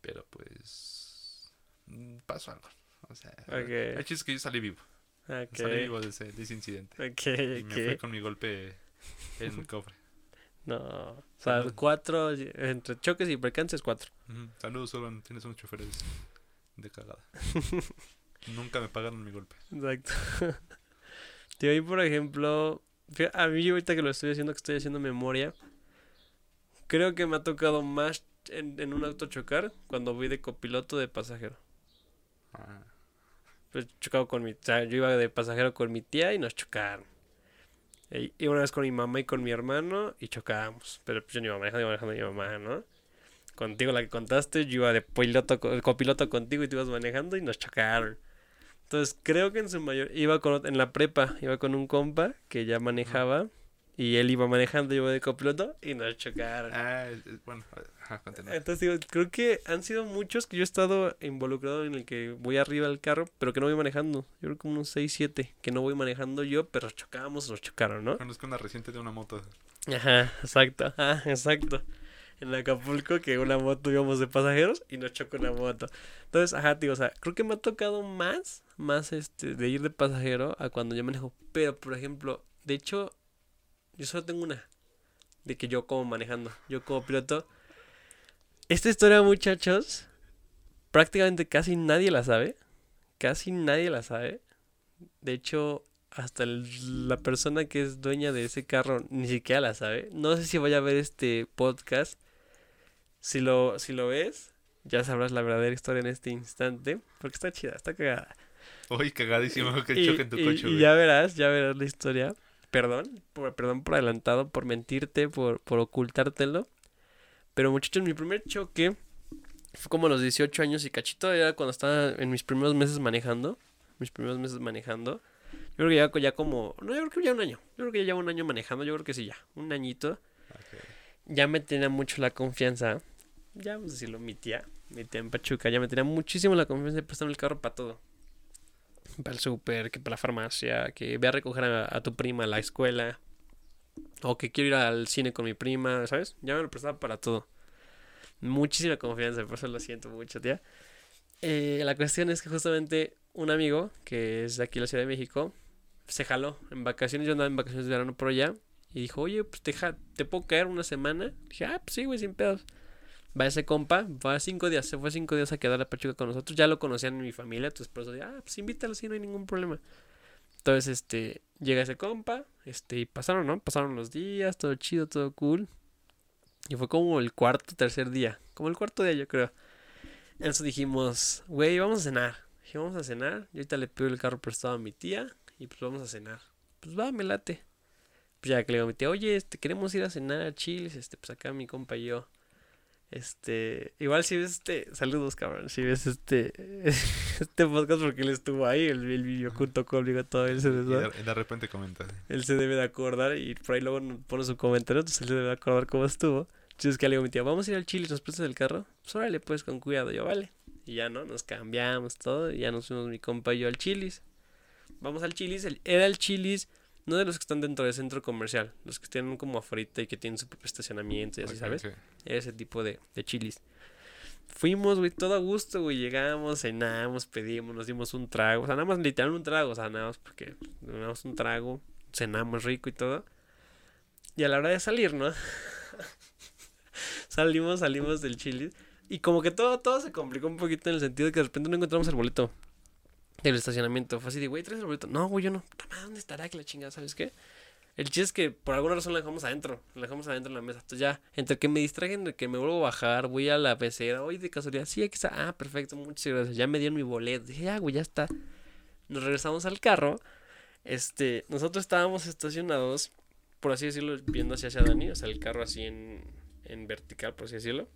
Pero pues. mm, Pasó algo. O sea, Ok. el chiste es que yo salí vivo. Ok. Salí vivo de ese, de ese incidente. Y me ok. con mi golpe en el cofre. No. O sea, Salud. cuatro. Entre choques y percances, cuatro. Saludos, Urban. Tienes unos choferes de cagada. <laughs> Nunca me pagaron mi golpe. Exacto. <laughs> Tío, ahí por ejemplo, a mí ahorita que lo estoy haciendo, que estoy haciendo memoria, creo que me ha tocado más en, en un auto chocar cuando voy de copiloto de pasajero. Ah, Pues chocado con mi, o sea, yo iba de pasajero con mi tía y nos chocaron. Y, una vez con mi mamá y con mi hermano y chocábamos. Pero pues yo no iba manejando, iba manejando mi mamá, ¿no? Contigo la que contaste, yo iba de piloto, co- copiloto contigo y tú ibas manejando y nos chocaron. Entonces creo que en su mayor iba con, en la prepa, iba con un compa que ya manejaba y él iba manejando, yo iba de copiloto y nos chocaron. ah, bueno, ajá, continúa. Entonces digo, creo que han sido muchos que yo he estado involucrado en el que voy arriba del carro, pero que no voy manejando. Yo creo que unos 6, 7, que no voy manejando yo, pero chocábamos, nos chocaron, ¿no? Conozco una reciente de una moto. Ajá, exacto, ajá, exacto. En Acapulco que una moto íbamos de pasajeros y nos chocó una moto. Entonces, ajá, digo, o sea, creo que me ha tocado más, más este, de ir de pasajero a cuando yo manejo. Pero, por ejemplo, de hecho, yo solo tengo una. De que yo como manejando, yo como piloto. Esta historia, muchachos, prácticamente casi nadie la sabe. Casi nadie la sabe. De hecho, hasta el- la persona que es dueña de ese carro ni siquiera la sabe. No sé si vaya a ver este podcast. Si lo, si lo ves, ya sabrás la verdadera historia en este instante. Porque está chida, está cagada. Uy, cagadísimo que choque en tu y- coche, y güey. ya verás, ya verás la historia. Perdón, por, perdón por adelantado, por mentirte, por, por ocultártelo. Pero muchachos, mi primer choque Fue como a los 18 años y cachito, era cuando estaba en mis primeros meses manejando. Mis primeros meses manejando. Yo creo que ya, ya como. No, yo creo que ya un año. Yo creo que ya llevo un año manejando. Yo creo que sí, ya. Un añito. Ya me tenía mucho la confianza. Ya vamos a decirlo, mi tía. Mi tía en Pachuca. Ya me tenía muchísimo la confianza de prestarme el carro para todo. Para el súper, que para la farmacia, que ve a recoger a, tu prima a la escuela. O que quiero ir al cine con mi prima, ¿sabes? Ya me lo prestaba para todo. Muchísima confianza, por eso lo siento mucho, tía. Eh, la cuestión es que justamente un amigo, que es de aquí en la Ciudad de México, se jaló en vacaciones. Yo andaba en vacaciones de verano por allá. Y dijo, oye, pues te, ja- te puedo caer una semana. Dije, ah, pues sí, güey, sin pedos. Va ese compa, va cinco días, se fue cinco días a quedar a Pachuca con nosotros. Ya lo conocían en mi familia, entonces por eso dije, ah, pues invítalo, sí, no hay ningún problema. Entonces, este, llega ese compa, este, y pasaron, ¿no? Pasaron los días, todo chido, todo cool. Y fue como el cuarto, tercer día, como el cuarto día, yo creo. Entonces dijimos, güey, vamos a cenar. Dije, vamos a cenar. Yo ahorita le pido el carro prestado a mi tía y pues vamos a cenar. Pues va, me late. Pues ya que le digo a mi tía, oye, este, queremos ir a cenar a Chiles, este, pues acá mi compa y yo. Este, igual si ves este, saludos cabrón, si ves este, <laughs> este podcast porque él estuvo ahí, el, el video junto conmigo todo él se, Y de, repente comenta. él se debe de acordar y por ahí luego nos pone su comentario, entonces él se debe de acordar cómo estuvo. Entonces que le digo a mi tía, vamos a ir al Chile, nos prestas el carro, pues órale pues con cuidado, yo vale. Y ya no, nos cambiamos todo, y ya nos fuimos mi compa y yo al Chilis. Vamos al Chilis, el- era el Chilis, no de los que están dentro del centro comercial, los que tienen como afuera y que tienen su propio estacionamiento y así, ¿sabes? Ese tipo de, de chilis. Fuimos, güey, todo a gusto, güey. Llegamos, cenamos, pedimos, nos dimos un trago. O sea, nada más literal un trago. O sea, nada más porque nos dimos un trago, cenamos rico y todo. Y a la hora de salir, ¿no? <laughs> salimos, salimos del chilis. Y como que todo, todo se complicó un poquito en el sentido de que de repente no encontramos el boleto del estacionamiento. Fue así de, güey, ¿traes el boleto? No, güey, yo no. ¿Dónde estará? Que la chingada, ¿sabes qué? El chiste es que por alguna razón la dejamos adentro. La dejamos adentro en la mesa. Entonces ya, entre que me distraje, entre que me vuelvo a bajar, voy a la pecera. Oye, de casualidad, sí, aquí está. Ah, perfecto, muchas gracias. Ya me dieron mi boleto. Dije, ya, güey, ya está. Nos regresamos al carro. Este, nosotros estábamos estacionados, por así decirlo, viendo hacia, hacia Dani. O sea, el carro así en, en vertical, por así decirlo.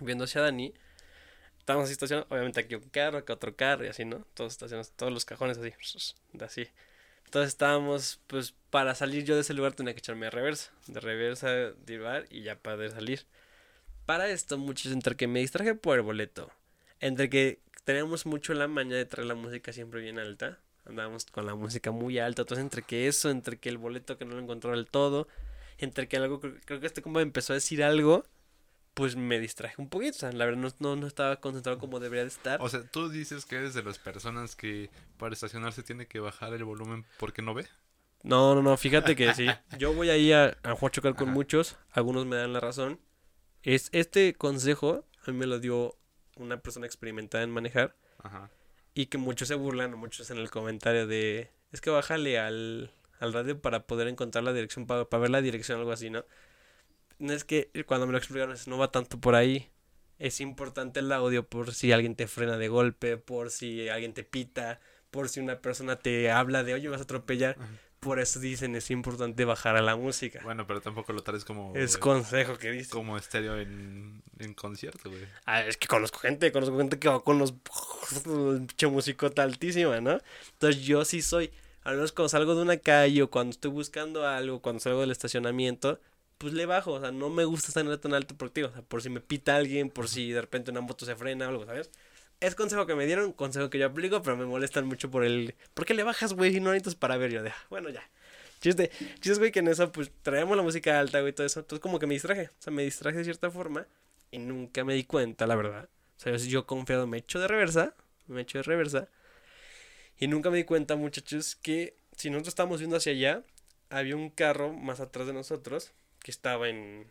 Viendo hacia Dani. Estábamos así estacionados. Obviamente aquí un carro, acá otro carro y así, ¿no? Todos estacionados, todos los cajones así. Así. Entonces estábamos, pues para salir yo de ese lugar tenía que echarme de reversa, de reversa, de bar y ya para salir. Para esto, muchos, entre que me distraje por el boleto, entre que teníamos mucho la maña de traer la música siempre bien alta, andábamos con la música muy alta, entonces entre que eso, entre que el boleto que no lo encontró del todo, entre que algo, creo, creo que este compa empezó a decir algo, pues me distraje un poquito, o sea, la verdad no, no, no estaba concentrado como debería de estar. O sea, tú dices que eres de las personas que para estacionarse tiene que bajar el volumen porque no ve. No, no, no, fíjate que sí. <laughs> Yo voy ahí a, a jugar chocar con Ajá. muchos, algunos me dan la razón. Es este consejo a mí me lo dio una persona experimentada en manejar Ajá. y que muchos se burlan, o muchos en el comentario de es que bájale al, al radio para poder encontrar la dirección, para, para ver la dirección, algo así, ¿no? No es que cuando me lo explicaron, es, no va tanto por ahí. Es importante el audio por si alguien te frena de golpe, por si alguien te pita, por si una persona te habla de, oye, me vas a atropellar. Ajá. Por eso dicen, es importante bajar a la música. Bueno, pero tampoco lo traes como es consejo que dicen. como estéreo en, en concierto, güey. Ah, es que conozco gente, conozco gente que va con los <laughs> pinche musicota altísima, ¿no? Entonces yo sí soy, al menos cuando salgo de una calle o cuando estoy buscando algo, cuando salgo del estacionamiento, pues le bajo, o sea, no me gusta estar tan alto por ti, o sea, por si me pita alguien, por si de repente una moto se frena o algo, ¿sabes? Es consejo que me dieron, consejo que yo aplico, pero me molestan mucho por el... ¿Por qué le bajas, güey? Si no necesitas para ver yo de... "Ah, Bueno, ya. Chiste, chiste, güey, que en eso, pues, traíamos la música alta, güey, todo eso. Entonces, como que me distraje. O sea, me distraje de cierta forma y nunca me di cuenta, la verdad. O sea, yo confiado me echo de reversa, me echo de reversa. Y nunca me di cuenta, muchachos, que si nosotros estábamos viendo hacia allá, había un carro más atrás de nosotros que estaba en,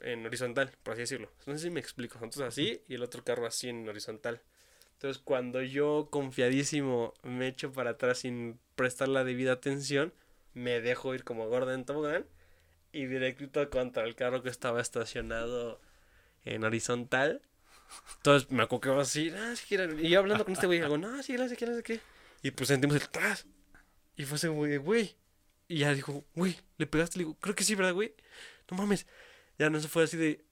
en horizontal, por así decirlo. No sé si me explico. Nosotros así y el otro carro así en horizontal. Entonces, cuando yo confiadísimo me echo para atrás sin prestar la debida atención, me dejo ir como gorda en tobogán y directito contra el carro que estaba estacionado en horizontal. Entonces me acuerdo que va así, ah, sí, quiero", y yo hablando con este güey, hago, no, sí, no sé qué. Y pues sentimos el tras. Y fue ese güey, güey. Y ya dijo, güey, ¿le pegaste? Le digo, creo que sí, ¿verdad, güey? No mames. Ya no se fue así de,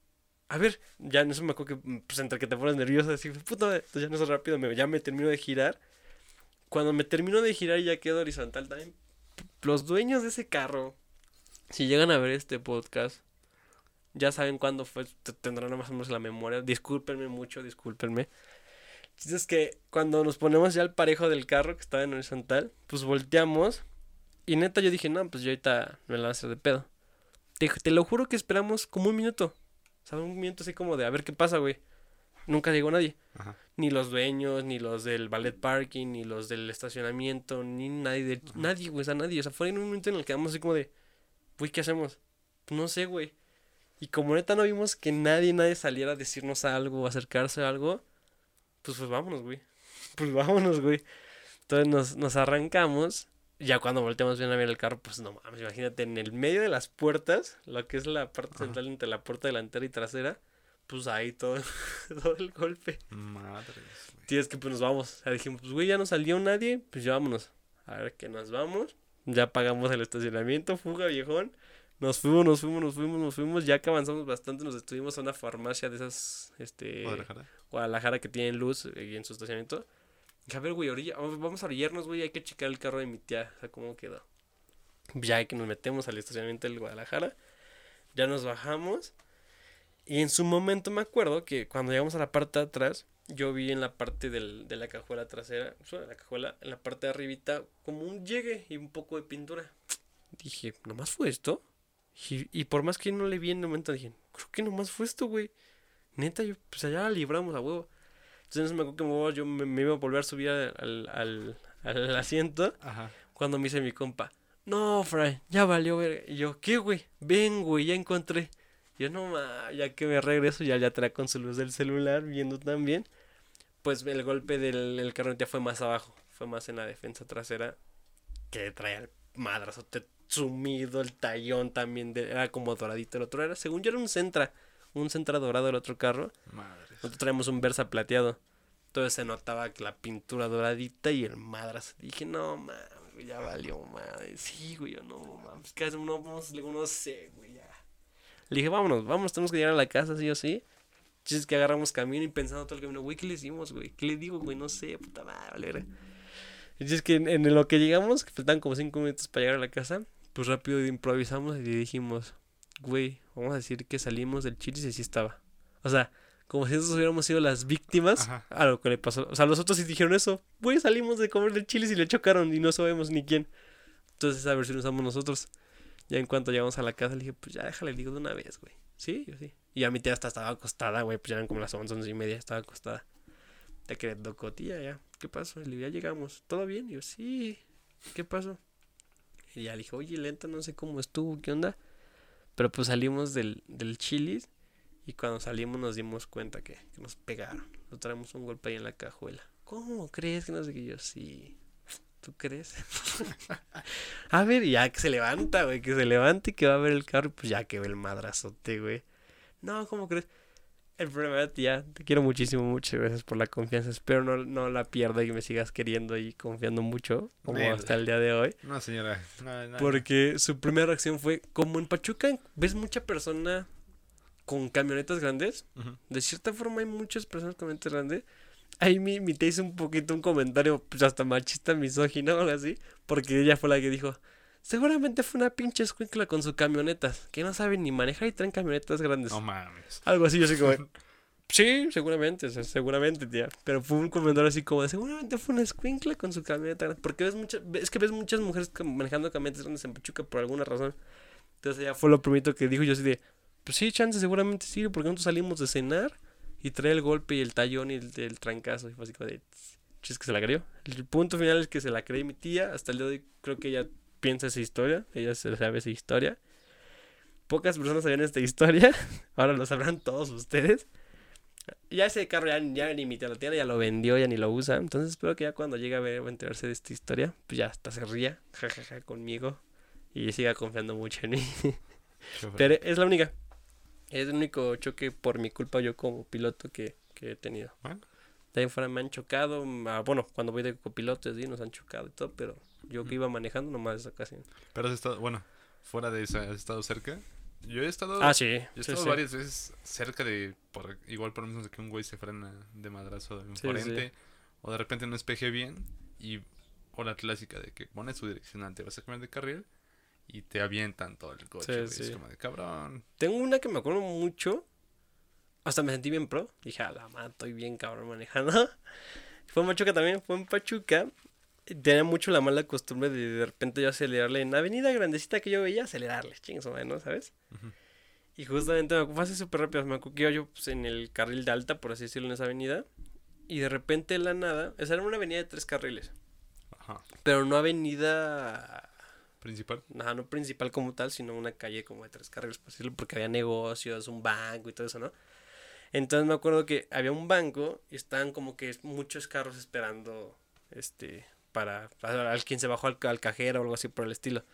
a ver, ya no se me acuerdo que, pues entre que te pones nervioso, así, puta, madre, entonces ya no es rápido, ya me termino de girar. Cuando me termino de girar y ya quedo horizontal también, los dueños de ese carro, si llegan a ver este podcast, ya saben cuándo fue, te- tendrán más o menos la memoria. Discúlpenme mucho, discúlpenme. Es que cuando nos ponemos ya al parejo del carro que estaba en horizontal, pues volteamos. Y neta yo dije, no, pues yo ahorita me la voy a hacer de pedo. Te, te lo juro que esperamos como un minuto. O sea, un minuto así como de a ver qué pasa, güey. Nunca llegó nadie. Ajá. Ni los dueños, ni los del ballet parking, ni los del estacionamiento, ni nadie, de, nadie, güey, o sea, nadie. O sea, fue en un momento en el que quedamos así como de, güey, ¿qué hacemos? No sé, güey. Y como neta no vimos que nadie, nadie saliera a decirnos algo, acercarse a algo, pues pues vámonos, güey. <laughs> Pues vámonos, güey. Entonces nos, nos arrancamos. Ya cuando volteamos bien a ver el carro, pues no mames, imagínate en el medio de las puertas, lo que es la parte Ajá. central entre la puerta delantera y trasera, pues ahí todo, <laughs> todo el golpe. Madres, güey. Tienes que pues nos vamos. O sea, dijimos, pues güey, ya no salió nadie, pues ya vámonos. A ver que nos vamos. Ya pagamos el estacionamiento, fuga viejón. Nos fuimos, nos fuimos, nos fuimos, nos fuimos. Ya que avanzamos bastante, nos estuvimos a una farmacia de esas, este, Guadalajara. Guadalajara que tienen luz eh, en su estacionamiento. A ver, güey, orilla, vamos a orillarnos, güey, hay que checar el carro de mi tía, o sea, cómo quedó. Ya que nos metemos al estacionamiento del Guadalajara, ya nos bajamos. Y en su momento me acuerdo que cuando llegamos a la parte de atrás, yo vi en la parte del, de la cajuela trasera, sobre la cajuela, en la parte de arribita, como un llegue y un poco de pintura. Dije, ¿nomás fue esto? Y, y por más que no le vi en el momento, dije, creo que nomás fue esto, güey. Neta, yo, pues allá la libramos a huevo. Entonces me acuerdo que me yo me, me iba a volver a subir al, al, al asiento Ajá. cuando me dice mi compa, no, Fray, ya valió ver. Y yo, ¿qué, güey? Ven, güey, ya encontré. Y yo, no, ma, ya que me regreso, ya ya trae con su luz del celular, viendo también. Pues el golpe del el carro ya fue más abajo, fue más en la defensa trasera, que traía el madrazote sumido, el tallón también, de- era como doradito. El otro era, según yo era un Centra, un Centra dorado el otro carro. Madres. Nosotros traemos un Versa plateado. Entonces se notaba que la pintura doradita y el madras. Dije, no mames, güey, ya valió madre. Sí, güey, yo no mames. ¿Qué hacemos? No, vamos, no sé, güey, ya. Le dije, vámonos, vámonos, tenemos que llegar a la casa, sí o sí. Entonces que agarramos camino y pensando todo el camino, güey, ¿qué le hicimos, güey? ¿Qué le digo, güey? No sé, puta madre. Y es que en, en lo que llegamos, que faltan como cinco minutos para llegar a la casa, pues rápido improvisamos y dijimos, güey, vamos a decir que salimos del chile y sí estaba. O sea, como si nosotros hubiéramos sido las víctimas Ajá. a lo que le pasó. O sea, los otros sí dijeron eso. Güey, salimos de comer del chile y le chocaron y no sabemos ni quién. Entonces, a ver si nos usamos nosotros. Ya en cuanto llegamos a la casa, le dije, pues ya déjale, le digo de una vez, güey. Sí, yo sí. Y a mi tía hasta estaba acostada, güey. Pues ya eran como las once, once y media, estaba acostada. Ya que le tocó, tía, ya. ¿Qué pasó? Le ya llegamos. ¿Todo bien? Y yo, sí. ¿Qué pasó? Y ya le dije, oye, lenta, no sé cómo estuvo, ¿qué onda? Pero pues salimos del, del chilis y cuando salimos nos dimos cuenta que, nos pegaron. Nos traemos un golpe ahí en la cajuela. ¿Cómo crees que no sé qué? Yo, sí. ¿Tú crees? <laughs> a ver, ya que se levanta, güey, que se levante y que va a ver el carro, pues ya que ve el madrazote, güey. No, ¿cómo crees? El problema es, tía, te quiero muchísimo, muchas gracias por la confianza. Espero no, no la pierda y me sigas queriendo y confiando mucho, como hasta el día de hoy. No, señora. No, no. Porque su primera reacción fue, como en Pachuca ves mucha persona con camionetas grandes, de cierta forma hay muchas personas con camionetas grandes. Ahí mi, mi hizo un poquito un comentario, pues hasta machista, misógino o algo así, porque ella fue la que dijo, seguramente fue una pinche escuincla con sus camionetas, que no saben ni manejar y traen camionetas grandes. No mames. Algo así, yo así como, <laughs> sí, seguramente, o sea, seguramente, tía. Pero fue un comentario así como, seguramente fue una escuincla con su camioneta grande. Porque ves muchas, es que ves muchas mujeres manejando camionetas grandes en Pachuca por alguna razón. Entonces ella fue lo primero que dijo, yo así de, pues sí, chance, seguramente sí, porque nosotros salimos de cenar y trae el golpe y el tallón y el, el trancazo. Y fue así como de, chis que se la creyó. El punto final es que se la cree mi tía. Hasta el día de hoy creo que ella piensa esa historia, ella se sabe esa historia. Pocas personas sabían esta historia, <laughs> ahora lo sabrán todos ustedes. Ya ese carro ya, ya ni mi tía lo tiene, ya lo vendió, ya ni lo usa. Entonces espero que ya cuando llegue a ver o enterarse de esta historia, pues ya hasta se ría, jajaja, conmigo. Y siga confiando mucho en mí. Pero es la única. Es el único choque por mi culpa yo como piloto que, que he tenido. Bueno. De ahí fuera me han chocado. ah, bueno, cuando voy de copiloto sí nos han chocado y todo, pero yo que iba manejando nomás esa ocasión. Pero has estado, bueno, fuera de eso, ¿has estado cerca? Yo he estado. Ah, sí. Yo he sí, estado sí. varias veces cerca de. Por, igual por lo mismo de que un güey se frena de madrazo enfrente. O de repente no espeje bien. Y. O la clásica de que pones su direccional, te vas a cambiar de carril. Y te avientan todo el coche. Sí, sí. Es como de cabrón. Tengo una que me acuerdo mucho. Hasta me sentí bien pro. Dije, a la madre, estoy bien cabrón manejando. <laughs> fue en Pachuca también, fue en Pachuca. Tenía mucho la mala costumbre de de repente yo acelerarle en avenida grandecita que yo veía, acelerarle, chingues o ¿no? ¿Sabes? Ujú. Y justamente me fue así súper rápido. Me iba yo pues, en el carril de alta, por así decirlo, en esa avenida. Y de repente de la nada, esa era una avenida de tres carriles. Ajá. Pero no avenida Principal. Ajá, no principal como tal, sino una calle como de tres carriles, por decirlo, porque había negocios, un banco y todo eso, ¿no? Entonces me acuerdo que había un banco y estaban como que muchos carros esperando, este, para, para al quien se bajó al, al cajero o algo así por el estilo.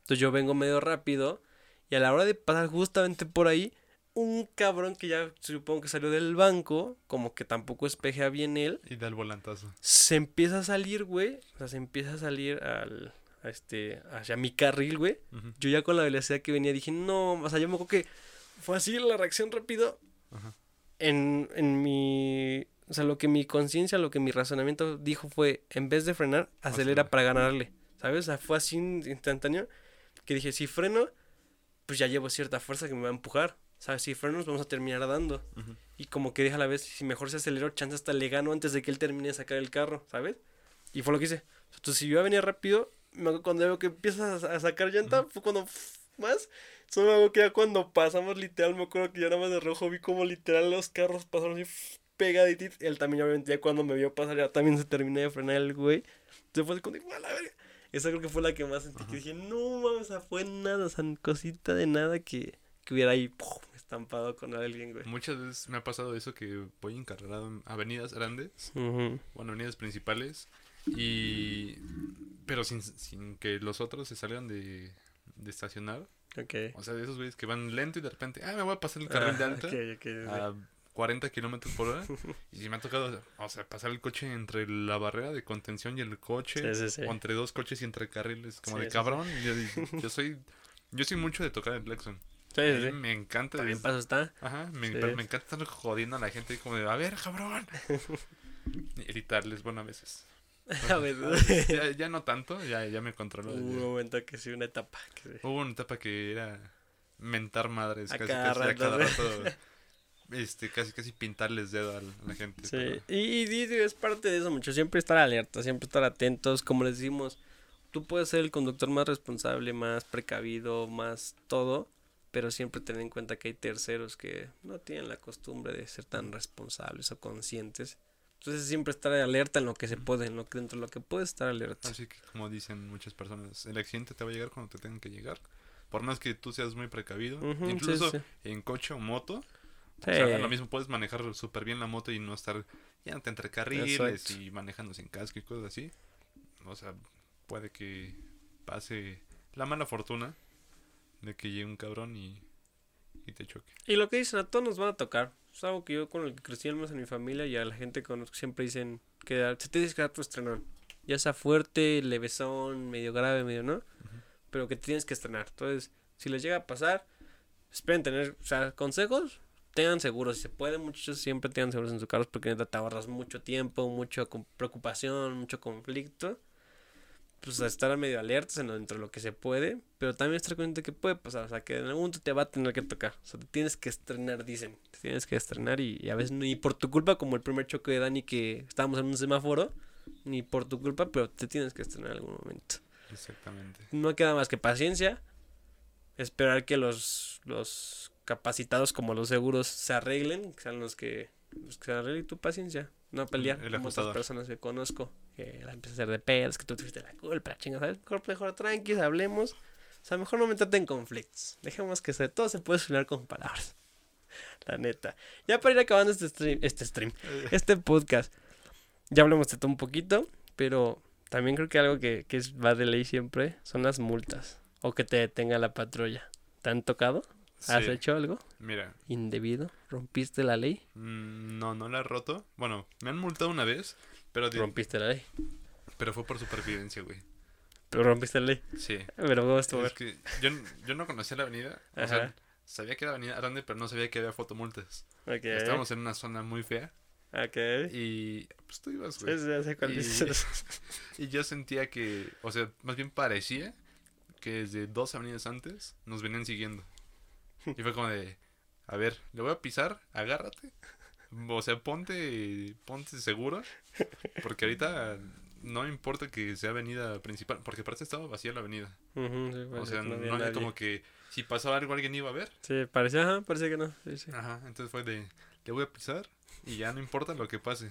Entonces yo vengo medio rápido y a la hora de pasar justamente por ahí, un cabrón que ya supongo que salió del banco, como que tampoco espejea bien él, Y da el volantazo. se empieza a salir, güey, o sea, se empieza a salir al, a este, hacia mi carril, güey. Yo ya con la velocidad que venía dije, no, o sea, yo me acuerdo que fue así la reacción rápido. En, en mi, o sea, lo que mi conciencia, lo que mi razonamiento dijo fue, en vez de frenar, acelera para ganarle, ¿sabes? O sea, fue así instantáneo que dije, si freno, pues ya llevo cierta fuerza que me va a empujar. ¿Sabes? Si freno, nos vamos a terminar dando. Ujú. Y como que deja a la vez, si mejor se aceleró, chance hasta le gano antes de que él termine de sacar el carro, ¿sabes? Y fue lo que hice. Entonces, si yo iba a venir rápido, cuando veo que empiezas a, sacar llanta, fue cuando más. Solo me acuerdo que ya cuando pasamos literal, me acuerdo que ya nada más de rojo vi como literal los carros pasaron así pegaditos. Él también, obviamente, ya cuando me vio pasar, ya también se terminó de frenar el güey. Entonces fue "A la verga". Esa creo que fue la que más sentí, que dije, no mames, o sea, fue nada, o sea, cosita de nada que, que hubiera ahí estampado con alguien, güey. Muchas veces me ha pasado eso que voy encarregado en avenidas grandes. Ujú. bueno, avenidas principales y pero sin, sin que los otros se salgan de, de estacionar. Ok. O sea, de esos güeyes que van lento y de repente, ah, me voy a pasar el carril de Ah, alta ok, ok, sí. a 40 kilómetros por hora. <laughs> y me ha tocado, o sea, pasar el coche entre la barrera de contención y el coche, Sí, sí, sí. o entre dos coches y entre carriles, como de cabrón. Yo, yo soy yo soy mucho de tocar el claxon. Me encanta. También paso está. Ajá, me, me encanta estar jodiendo a la gente como de, a ver, cabrón. <laughs> Y gritarles, bueno, a veces. <laughs> A ver, ya, ya no tanto, ya, ya me controlo. hubo un momento que sí, una etapa. Que sí. Hubo una etapa que era mentar madres, A casi, cada casi, a cada rato, este, casi, casi pintarles dedo a la, gente. Sí, pero- y, y es parte de eso mucho, siempre estar alerta, siempre estar atentos, como les decimos, tú puedes ser el conductor más responsable, más precavido, más todo, pero siempre ten en cuenta que hay terceros que no tienen la costumbre de ser tan responsables o conscientes. Entonces siempre estar alerta en lo que se puede, en lo que dentro de lo que puedes estar alerta. Así que, como dicen muchas personas, el accidente te va a llegar cuando te tengan que llegar. Por más que tú seas muy precavido, incluso sí. en coche o moto, Sí. O sea, lo mismo puedes manejar súper bien la moto y no estar ya entre carriles Exacto. y manejando sin casco y cosas así. O sea, puede que pase la mala fortuna de que llegue un cabrón y, y te choque. Y lo que dicen, a todos nos van a tocar. Es algo que yo con el que crecí menos en mi familia y a la gente que conozco siempre dicen que se te tienes que dar tu estrenón. Ya sea fuerte, levesón, medio grave, medio no. Pero que tienes que estrenar. Entonces, si les llega a pasar, esperen tener, o sea, consejos, tengan seguros. Si se puede, muchachos, siempre tengan seguros en sus carros porque neta te ahorras mucho tiempo, mucha preocupación, mucho conflicto. Pues a estar medio alertas en lo, dentro de lo que se puede, pero también estar consciente que puede pasar, o sea, que en algún momento te va a tener que tocar, o sea, te tienes que estrenar, dicen, te tienes que estrenar y, y a veces ni por tu culpa, como el primer choque de Dani que estábamos en un semáforo, ni por tu culpa, pero te tienes que estrenar en algún momento. Exactamente. No queda más que paciencia, esperar que los, los capacitados como los seguros se arreglen, que sean los que, los que se arreglen tu paciencia, no pelear El como otras personas que conozco, que la empieza a hacer de pedos, que tú tuviste la culpa, la chinga, ¿sabes? Mejor, mejor tranquis, hablemos, o sea, mejor no meterte en conflictos, dejemos que se, todo se puede solucionar con palabras, <laughs> la neta. Ya para ir acabando este stream, este stream, <laughs> este podcast, ya hablamos de todo un poquito, pero también creo que algo que, que va de ley siempre son las multas o que te detenga la patrulla. ¿Te han tocado? ¿Has Sí. hecho algo Mira, indebido? ¿Rompiste la ley? mm, no, no la he roto. Bueno, me han multado una vez, pero, Rompiste la ley. pero fue por supervivencia, güey. Pero rompiste la ley. Sí. Pero ¿cómo estuvo? Es que yo, yo no conocía la avenida. O sea, Ajá. sabía que era avenida grande, pero no sabía que había fotomultas. Ok. Estábamos en una zona muy fea. Ok. Y pues tú ibas, Sí, güey. sí, sé cuál Y- dices. <laughs> Y yo sentía que, o sea, más bien parecía que desde dos avenidas antes nos venían siguiendo. Y fue como de, a ver, le voy a pisar, agárrate. O sea, ponte, ponte seguro. Porque ahorita no importa que sea avenida principal, porque aparte estaba vacía la avenida. Sí, O sea, no, había había nadie. como que si pasaba algo alguien iba a ver. Sí, parecía, ajá, parecía que no. Sí, sí. Ajá, entonces fue de, le voy a pisar y ya no importa lo que pase.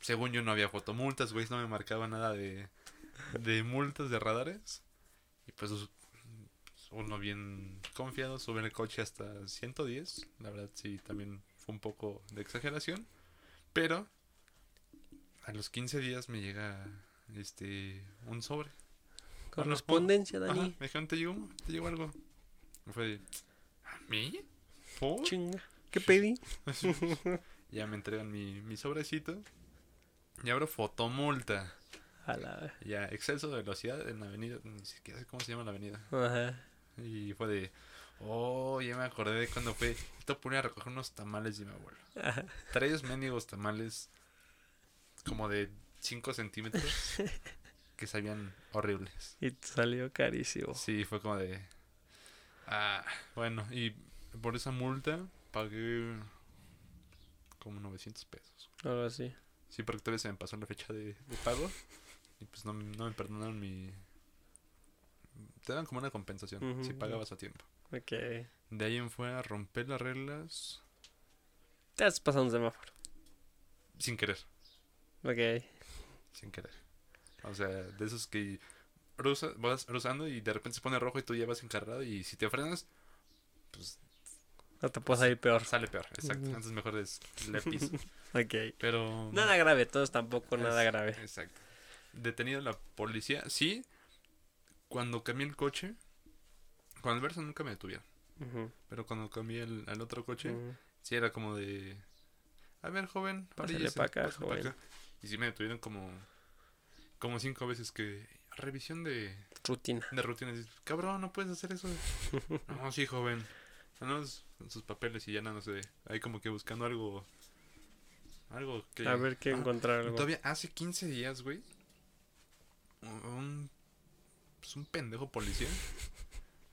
Según yo no había fotomultas, güey, no me marcaba nada de, de multas de radares. Y pues uno bien confiado sube el coche hasta 110. La verdad sí, también fue un poco de exageración. Pero a los 15 días me llega este un sobre. Correspondencia, Ajá, Dani. me dijeron, ¿te llegó, te llegó algo? Y fue de, ¿a mí? ¿Por? Chinga. ¿Qué pedí? <laughs> Ya me entregan mi, mi sobrecito. Y abro fotomulta. A la. Ya, exceso de velocidad en la avenida. Ni siquiera sé cómo se llama la avenida. Ajá. Y fue de. Oh, ya me acordé de cuando fue. Esto ponía a recoger unos tamales de mi abuelo. Tres mendigos tamales. Como de 5 centímetros. <laughs> que sabían horribles. Y salió carísimo. Sí, fue como de. Ah, bueno, y por esa multa pagué. Como 900 pesos. Algo así. Sí, porque todavía se me pasó la fecha de, de pago. Y pues no, no me perdonaron mi. Te dan como una compensación si pagabas a tiempo. Ok. De ahí en fuera romper las reglas Te has pasado un semáforo. sin querer. Ok. Sin querer. O sea, de esos que rusa- vas cruzando y de repente se pone rojo y tú ya vas encarrado y si te frenas, pues No te puedes ir peor. sale peor. Exacto. Entonces mejor es le piso. <laughs> Ok. Pero. Nada grave, todos tampoco nada grave. Exacto. Detenido la policía. Sí, cuando cambié el coche. Con el Versa nunca me detuvieron. Pero cuando cambié el, al otro coche, ujú. sí era como de. A ver, joven, Pásale oríllese, pa' acá, pa' joven". acá". Y sí me detuvieron como. Como cinco veces que. Revisión de, Rutina. de rutinas. Y, Cabrón, no puedes hacer eso. <laughs> no, sí, joven. No, sus papeles y ya nada, no sé. Ahí como que buscando algo. Algo que. A ver qué Ajá. encontrar algo. Todavía hace 15 días, güey. Un, pues un pendejo policía.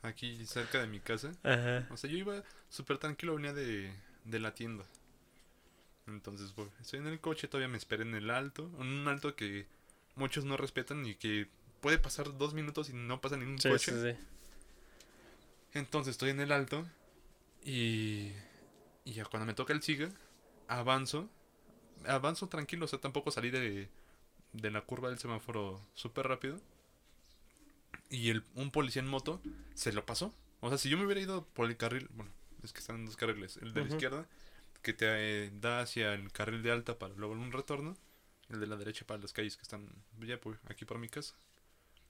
Aquí cerca de mi casa. Ajá. O sea, yo iba súper tranquilo, venía de, de la tienda. Entonces, pues, estoy en el coche, todavía me esperé en el alto. En un alto que muchos no respetan y que puede pasar dos minutos y no pasa ningún Sí, coche. sí, sí. Entonces estoy en el alto y, y ya cuando me toca el siga, avanzo. Avanzo tranquilo, o sea, tampoco salí de, de la curva del semáforo súper rápido. Y el, un policía en moto se lo pasó. O sea, si yo me hubiera ido por el carril, bueno, es que están en dos carriles. El de la izquierda, que te eh, da hacia el carril de alta para luego un retorno. El de la derecha para las calles que están ya por, aquí por mi casa.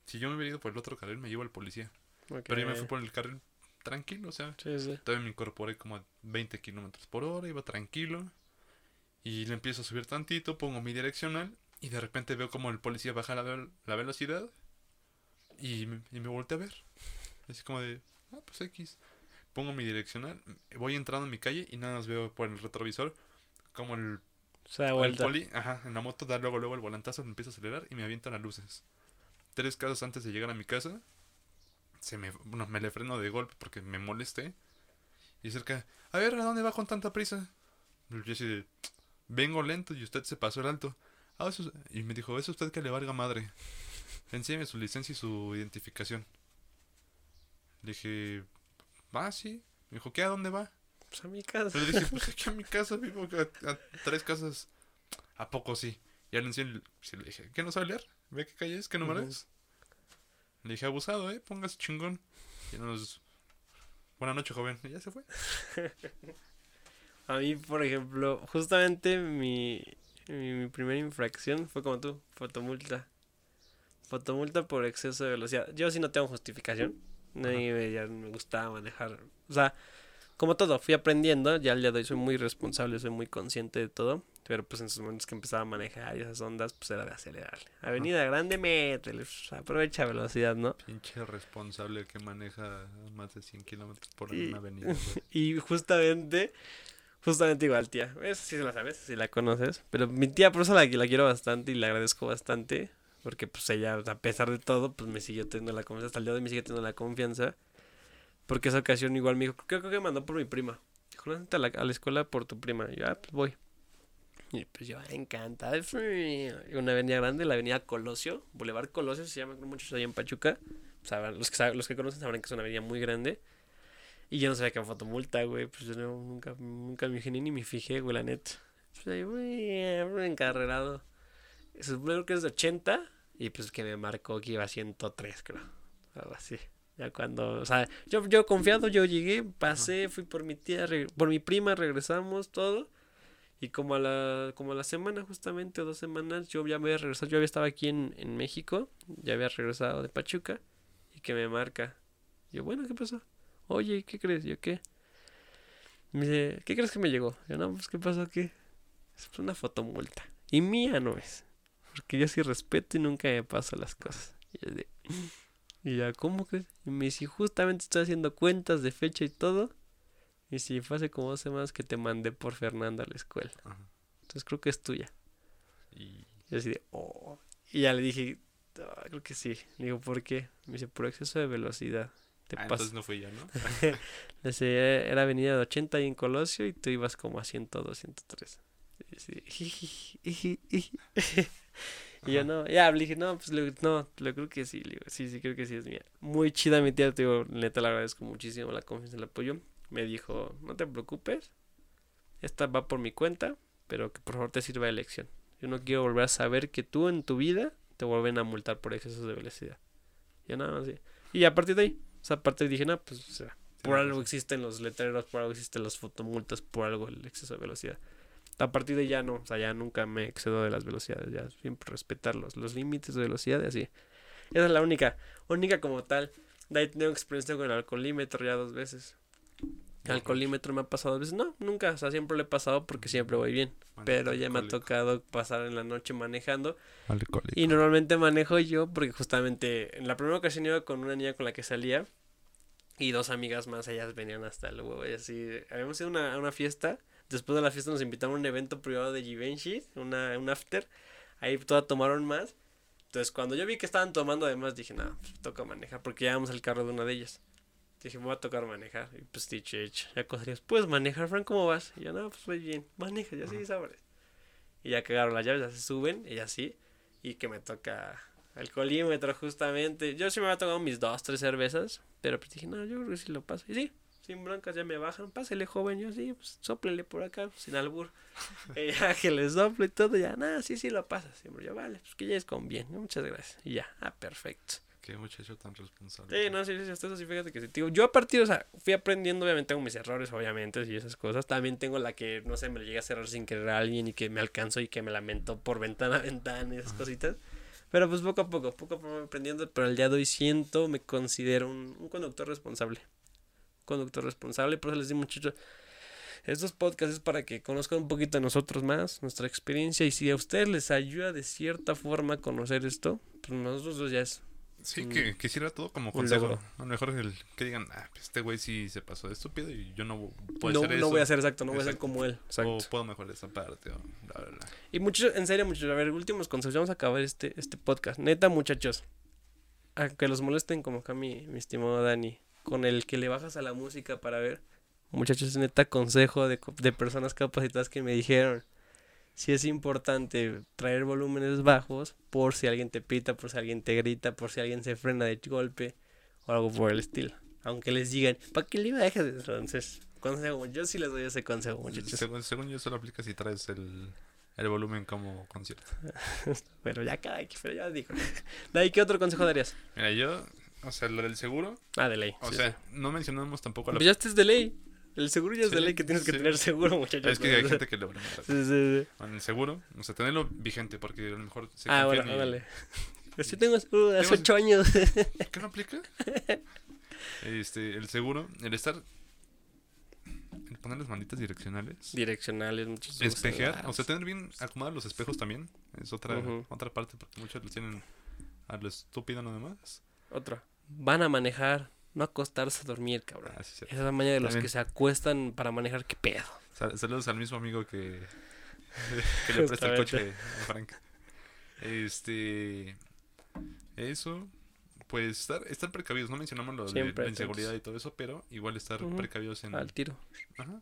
Si yo me hubiera ido por el otro carril, me llevo al policía. Pero yo me fui por el carril tranquilo, o sea, Sí, sí. todavía me incorporé como a 20 kilómetros por hora, iba tranquilo. Y le empiezo a subir tantito, pongo mi direccional y de repente veo como el policía baja la, la velocidad y, me- y me volteé a ver. Así como de, ah, pues X. Pongo mi direccional, voy entrando en mi calle y nada más veo por el retrovisor como el, Se da el poli, ajá, en la moto da luego luego el volantazo, me empieza a acelerar y me avienta las luces. Tres casas antes de llegar a mi casa, se me, bueno, me le freno de golpe porque me molesté. Y cerca, a ver, ¿a dónde va con tanta prisa? Yo así de, vengo lento y usted se pasó el alto. "Ah, eso es-". y me dijo, es usted que le valga madre. Enséñame su licencia y su identificación. Le dije, va, sí. Me dijo, ¿qué? ¿A dónde va? Pues a mi casa. Pero dije, pues aquí a mi casa, vivo a, a tres casas. ¿A poco sí? Ya le enseñé, le dije, ¿qué no sabe leer? ¿Ve qué calle es? ¿Qué número Ujú. es? Le dije, abusado, ¿eh? Póngase chingón. Y nos... Buenas noches, joven. Y ya se fue. <laughs> A mí, por ejemplo, justamente mi, mi, mi primera infracción fue como tú, fotomulta. Fotomulta por exceso de velocidad. Yo sí no tengo justificación. Ni me, ya me gustaba manejar. O sea, como todo, fui aprendiendo, ya al día de hoy soy muy responsable, soy muy consciente de todo, pero pues en esos momentos que empezaba a manejar y esas ondas, pues era de acelerarle. Avenida Grande, métele, pues, aprovecha velocidad, ¿no? Pinche responsable que maneja más de 100 kilómetros por Y- una avenida. <laughs> Y justamente, justamente igual, tía. Esa sí la sabes, si la conoces. Pero mi tía, por eso la, la quiero bastante y le agradezco bastante. Porque pues ella, a pesar de todo, pues me siguió teniendo la confianza. Hasta el día de hoy me sigue teniendo la confianza. Porque esa ocasión igual me dijo, creo, creo que me mandó por mi prima. Dijo, "Vente a la, a la escuela por tu prima. Y yo, ah, pues voy. Y pues yo, encantada. Una avenida grande, la avenida Colosio, Boulevard Colosio, se llama, muchos ahí en Pachuca. Sabrán- los, que saben- los que conocen sabrán que es una avenida muy grande. Y yo no sabía que era fotomulta, güey. Pues yo nunca, nunca me fijé ni me fijé, güey, la neta. Pues ahí, güey, encarrerado. Eso creo que es de 80. Y pues que me marcó que iba a 103, creo. Algo así. Ya cuando, o sea, yo, yo confiado, yo llegué, pasé, fui por mi tía, por mi prima, regresamos, todo. Y como a la, como a la semana, justamente, dos semanas, yo ya me había regresado, yo había estado aquí en, en México, ya había regresado de Pachuca, y que me marca. Yo, bueno, ¿qué pasó? Oye, ¿qué crees? Yo, ¿qué? Me dice, ¿qué crees que me llegó? Yo, no, pues, ¿qué pasó? ¿Qué? Es una fotomulta. Y mía no es. Porque yo sí respeto y nunca me paso las cosas. Y yo de, <laughs> y ya, ¿cómo crees? Y me dice, justamente estoy haciendo cuentas de fecha y todo. Y si fue hace como dos semanas que te mandé por Fernanda a la escuela. Ajá. Entonces creo que es tuya. Y Y así de, oh. Y ya le dije, "Ah, creo que sí. Le digo, ¿por qué? Me dice, por exceso de velocidad. Te ah, entonces no fui yo, ¿no? <laughs> Le decía, era avenida de 80 ahí en Colosio y tú ibas como a 102, 103. Y así. <laughs> Y yo no, ya le dije, no, pues le- no, le creo que sí, le digo, sí, sí, creo que sí es mía. Muy chida mi tía, te digo, neta le agradezco muchísimo la confianza y el apoyo. Me dijo, no te preocupes, esta va por mi cuenta, pero que por favor te sirva de lección. Yo no quiero volver a saber que tú en tu vida te vuelven a multar por excesos de velocidad. Yo nada más, sí. Y a partir de ahí, o sea, a partir de ahí dije, no, pues, o sea, por algo razón. existen los letreros, por algo existen las fotomultas, por algo el exceso de velocidad. A partir de ya no, o sea, ya nunca me excedo de las velocidades, ya siempre respetar los, los límites de velocidad y así. Esa es la única, única como tal. De ahí tengo experiencia con el alcoholímetro ya dos veces. El alcoholímetro me ha pasado dos veces, no, nunca, o sea, siempre le he pasado porque siempre voy bien. Pero ya me ha tocado pasar en la noche manejando Alcohólico. y normalmente manejo yo porque justamente en la primera ocasión iba con una niña con la que salía y dos amigas más, ellas venían hasta el huevo y así. Habíamos ido a una, a una fiesta, después de la fiesta nos invitaron a un evento privado de Givenchy, una, un after, ahí todas tomaron más. Entonces cuando yo vi que estaban tomando además dije, no, pues, toca manejar porque llevamos el carro de una de ellas. Dije, me voy a tocar manejar. Y pues dicho hecho. Ya cosas, ¿puedes manejar, Frank? ¿Cómo vas? Y yo, no, pues voy bien. Maneja, ya sí, sabes. Y ya cagaron las llaves, ya se suben, y así. Y que me toca el colímetro justamente. Yo sí me había tomado mis dos, tres cervezas. Pero pues dije, no, yo creo que sí lo paso. Y sí, sin broncas ya me bajan. Pásele, joven. Yo sí, pues sóplele por acá, sin albur. y ya que les soplo y todo, ya, nada, sí, sí lo pasas. Siempre yo, vale, pues que ya es con bien. ¿no? Muchas gracias. Y ya, ah, perfecto. Qué muchacho tan responsable. Sí, no, sí, sí, hasta eso sí, fíjate que sí. Digo, yo a partir, o sea, fui aprendiendo, obviamente tengo mis errores, obviamente, y esas cosas. También tengo la que, no sé, me llega a cerrar sin querer a alguien y que me alcanzo y que me lamento por ventana a ventana y esas cositas. Pero pues poco a poco, poco a poco aprendiendo, pero al día de hoy siento, me considero un, un conductor responsable. Conductor responsable, por eso les digo muchachos, estos podcasts es para que conozcan un poquito de nosotros más, nuestra experiencia, y si a ustedes les ayuda de cierta forma a conocer esto, pues nosotros dos ya es Sí, un- que, que sirva todo como consejo. logro. A lo mejor el, que digan, ah, pues este güey sí se pasó de estúpido y yo no puedo no, hacer eso. no voy a hacer exacto, no voy a ser como él. Exacto. O puedo mejorar esa parte. O bla, bla, bla. Y muchos, en serio, muchachos, a ver, últimos consejos, vamos a acabar este, este podcast. Neta, muchachos, a que los molesten como acá mi, mi estimado Dani, con el que le bajas a la música para ver. Muchachos, neta, consejo de, de personas capacitadas que me dijeron, si es importante traer volúmenes bajos por si alguien te pita, por si alguien te grita, por si alguien se frena de golpe o algo por el estilo. Aunque les digan, ¿para qué le iba a dejar? Entonces, consejo, yo sí les doy ese consejo, muchachos. Según, según yo, solo aplica si traes el, el volumen como concierto. <laughs> Pero ya cada pero ya dijo. <laughs> ¿qué otro consejo darías? Mira, yo, o sea, lo del seguro, Ah, de ley. o sí, sea, sí. no mencionamos tampoco la. Pues ya este es de ley. El seguro ya es de ley que tienes que tener seguro, muchachos. Es que hay gente que lo. Sí, sí, sí. Bueno, el seguro, o sea, tenerlo vigente porque a lo mejor se Ah, bueno, y-. Pues yo tengo de hace ocho años. ¿Qué no aplica? Este, el seguro, el estar el poner las manitas direccionales. Direccionales, muchos Espejear, o sea, tener bien acomodados los espejos también. Es otra, Ujú. otra parte, porque muchos los tienen a lo estúpido nada más. Otra. Van a manejar, no acostarse a dormir, cabrón. Ah, sí. Esa es la mañana de los También. que se acuestan para manejar, qué pedo. Sal- saludos al mismo amigo que, <laughs> que le presta el coche a Frank. Este. Eso. Pues estar, estar precavidos. No mencionamos lo de la inseguridad y todo eso, pero igual estar precavidos en. Al tiro. Ajá.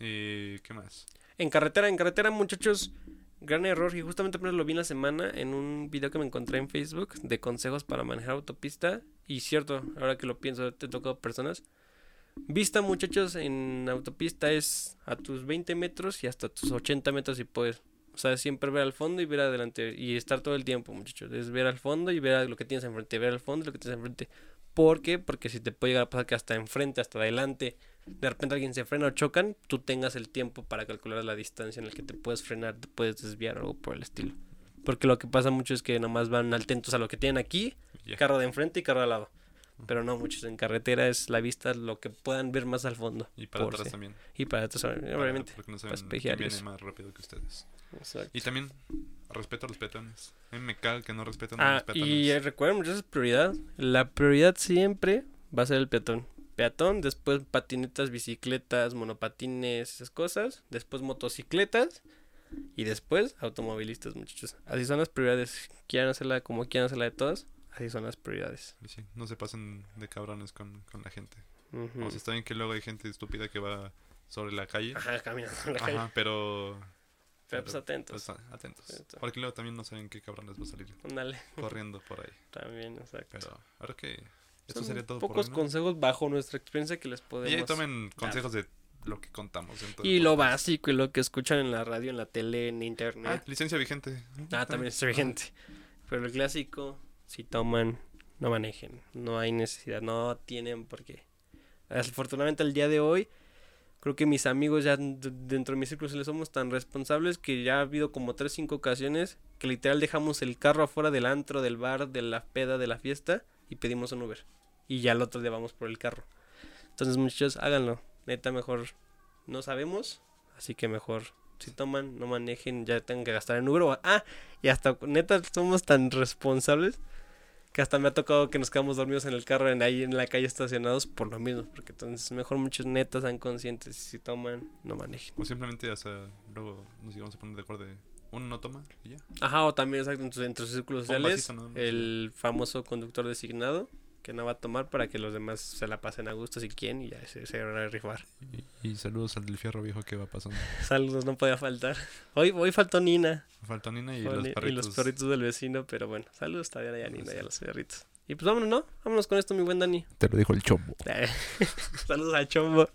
Eh, ¿Qué más? En carretera, en carretera, muchachos, gran error. Y justamente apenas lo vi en la semana en un video que me encontré en Facebook de consejos para manejar autopista. Y cierto, ahora que lo pienso, te tocado personas. Vista, muchachos, en autopista es a tus 20 metros y hasta tus 80 metros si puedes. O sea, siempre ver al fondo y ver adelante. Y estar todo el tiempo, muchachos. Es ver al fondo y ver lo que tienes enfrente. Ver al fondo y lo que tienes enfrente. ¿Por qué? Porque si te puede llegar a pasar que hasta enfrente, hasta adelante, de repente alguien se frena o chocan, tú tengas el tiempo para calcular la distancia en la que te puedes frenar, te puedes desviar o algo por el estilo. Porque lo que pasa mucho es que nomás van atentos a lo que tienen aquí, carro de enfrente y carro de al lado. Pero no, muchos en carretera es la vista lo que puedan ver más al fondo. Y para atrás también. Y para atrás, obviamente. Porque no para saben quién espejear viene eso. más rápido que ustedes. Exacto. Y también respeto a los peatones. A mí me caga que no respetan a Ah, los peatones. y recuerden, muchachos, prioridad. La prioridad siempre va a ser el peatón. Peatón, después patinetas, bicicletas, monopatines, esas cosas. Después motocicletas. Y después automovilistas, muchachos. Así son las prioridades. Quieran hacerla como quieran hacerla de todas. Así son las prioridades. Sí, no se pasen de cabrones con, con la gente. O sea, está bien que luego hay gente estúpida que va sobre la calle. Ajá, caminando en la calle. Ajá, pero... Pero pues atentos. pues, atentos. Atentos. Porque luego también no saben qué cabrón les va a salir Ándale, corriendo por ahí. <laughs> también, exacto. Pero ahora que... Esto sería todo por pocos hoy, ¿no? consejos bajo nuestra experiencia que les Y ahí podemos tomen consejos de lo que contamos. Y lo básico y lo que escuchan en la radio, en la tele, en Ah, internet. licencia vigente. Ah, también está vigente. Pero el clásico, si toman, no manejen. No hay necesidad, no tienen por qué. Afortunadamente el día de hoy, creo que mis amigos ya dentro de mi círculo sociales somos tan responsables que ya ha habido como 3, 5 ocasiones que literal dejamos el carro afuera del antro, del bar, de la peda, de la fiesta y pedimos un Uber. Y ya el otro día vamos por el carro. Entonces muchachos, háganlo. Neta, mejor no sabemos, así que mejor si toman, no manejen, ya tengan que gastar en Uber. o- ah, y hasta neta somos tan responsables que hasta me ha tocado que nos quedamos dormidos en el carro en ahí en la calle estacionados por lo mismo, porque entonces mejor muchos netas sean conscientes si toman, no manejen. O simplemente hasta luego nos íbamos a poner de acuerdo de uno no toma y ya. Ajá, o también exacto, entre, entre sus círculos sociales, vasito el famoso conductor designado que no va a tomar para que los demás se la pasen a gusto si quieren y ya se, se van a rifar. Y, y saludos al del fierro viejo que va pasando. <laughs> Saludos, no podía faltar. Hoy, hoy faltó Nina. Faltó Nina y los Ni- perritos. perritos del vecino, pero bueno, saludos también a Nina y a los perritos. Y pues vámonos, ¿no? Vámonos con esto, mi buen Dani. Te lo dijo el chombo. <laughs> saludos a Chombo.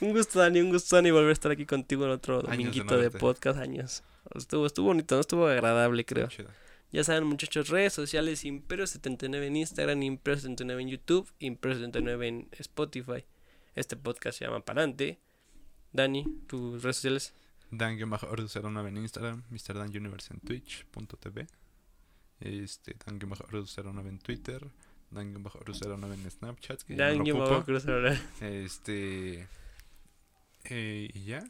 Un gusto, Dani, un gusto, Dani, volver a estar aquí contigo en otro Años de dominguito de podcast. Años. Estuvo, estuvo bonito, ¿no? Estuvo agradable, creo. Chida. Ya saben, muchachos, redes sociales, Imperio79 en Instagram, Imperio79 en YouTube, Imperio79 en Spotify. Este podcast se llama Parante. Dani, tus redes sociales. Dan-09 en Instagram, Mr. Dan Universe en Twitch.tv, este, Dan-09 en Twitter, Dan-09 en Snapchat, que ya no. Este, eh, y ya,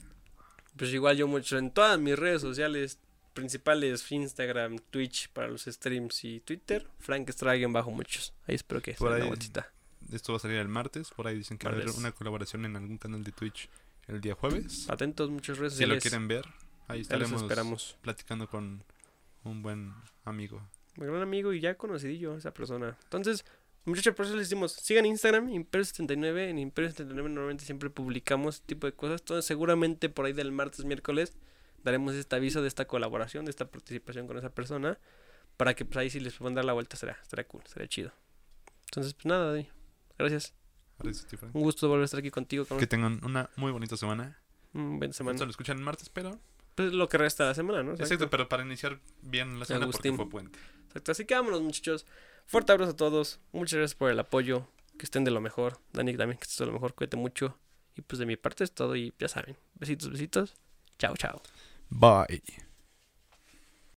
Pues igual yo mucho en todas mis redes sociales principales, Instagram, Twitch para los streams y Twitter, Frank Stragen bajo muchos. Ahí espero que Por ahí- esto va a salir el martes, por ahí dicen que va a haber una colaboración en algún canal de Twitch el día jueves. Atentos, muchas redes Si lo quieren ver, ahí estaremos esperamos. platicando con un buen amigo. Mi gran amigo y ya conocidillo esa persona. Entonces, muchachos, por eso les decimos, sigan Instagram, Imperio79. En Imperio79 normalmente siempre publicamos este tipo de cosas. Entonces, seguramente por ahí del martes, miércoles, daremos este aviso de esta colaboración, de esta participación con esa persona. Para que pues ahí si les puedan dar la vuelta, será, será cool, será chido. Entonces, pues nada. Gracias. Gracias. Un gusto volver a estar aquí contigo. Con Que tengan una muy bonita semana. un buen semana. Esto lo escuchan el martes, pero Pues lo que resta de la semana, ¿no? Exacto, pero para iniciar bien la semana Agustín. porque fue puente. Exacto, así que vámonos muchachos. Fuerte abrazo a todos. Muchas gracias por el apoyo. Que estén de lo mejor. Dani también que estés de lo mejor. Cuídate mucho. Y pues de mi parte es todo. Y ya saben. Besitos, besitos. Chao, chao. Bye.